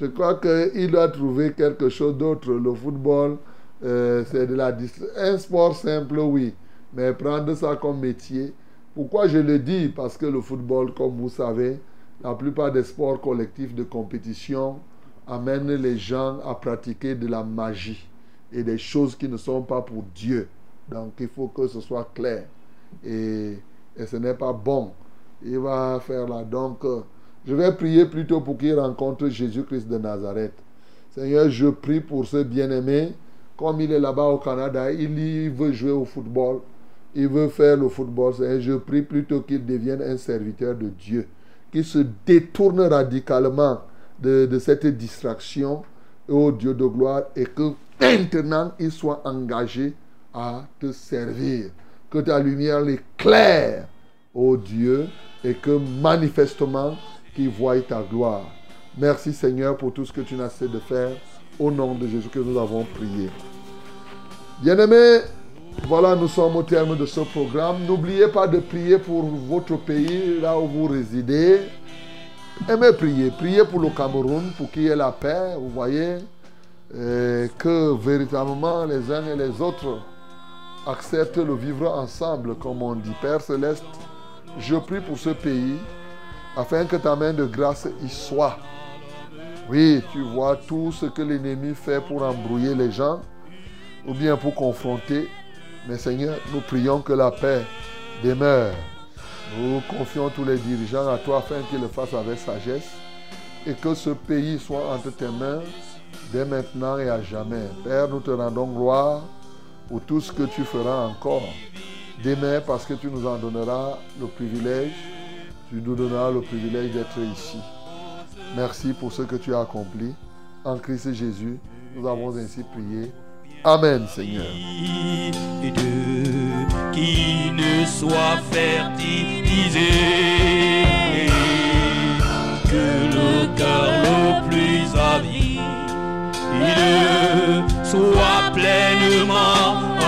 je crois qu'il doit trouver quelque chose d'autre. Le football, euh, c'est de la. Un sport simple, oui. Mais prendre ça comme métier. Pourquoi je le dis? Parce que le football, comme vous savez, la plupart des sports collectifs de compétition amènent les gens à pratiquer de la magie et des choses qui ne sont pas pour Dieu. Donc il faut que ce soit clair. Et, et ce n'est pas bon. Il va faire là. Donc euh, je vais prier plutôt pour qu'il rencontre Jésus-Christ de Nazareth. Seigneur, je prie pour ce bien-aimé. Comme il est là-bas au Canada, il, veut jouer au football. Il veut faire le football. Seigneur, je prie plutôt qu'il devienne un serviteur de Dieu. Qu'il se détourne radicalement de, de cette distraction au Dieu de gloire et que maintenant il soit engagé à te servir. Que ta lumière l'éclaire, ô Dieu, et que manifestement qu'il voie ta gloire. Merci Seigneur pour tout ce que tu n'as cessé de faire. Au nom de Jésus que nous avons prié. Bien-aimés, Voilà, nous sommes au terme de ce programme. N'oubliez pas de prier pour votre pays, là où vous résidez. Aimez prier. Priez pour le Cameroun, pour qu'il y ait la paix, vous voyez. Et que véritablement les uns et les autres acceptent le vivre ensemble, comme on dit. Père céleste, je prie pour ce pays, afin que ta main de grâce y soit. Oui, tu vois tout ce que l'ennemi fait pour embrouiller les gens, ou bien pour confronter. Mais Seigneur, nous prions que la paix demeure. Nous confions tous les dirigeants à toi afin qu'ils le fassent avec sagesse et que ce pays soit entre tes mains dès maintenant et à jamais. Père, nous te rendons gloire pour tout ce que tu feras encore. Demain, parce que tu nous en donneras le privilège, tu nous donneras le privilège d'être ici. Merci pour ce que tu as accompli. En Christ Jésus, nous avons ainsi prié. Amen, Seigneur. qui ne soit fertilisé que le cœur le plus avide soit pleinement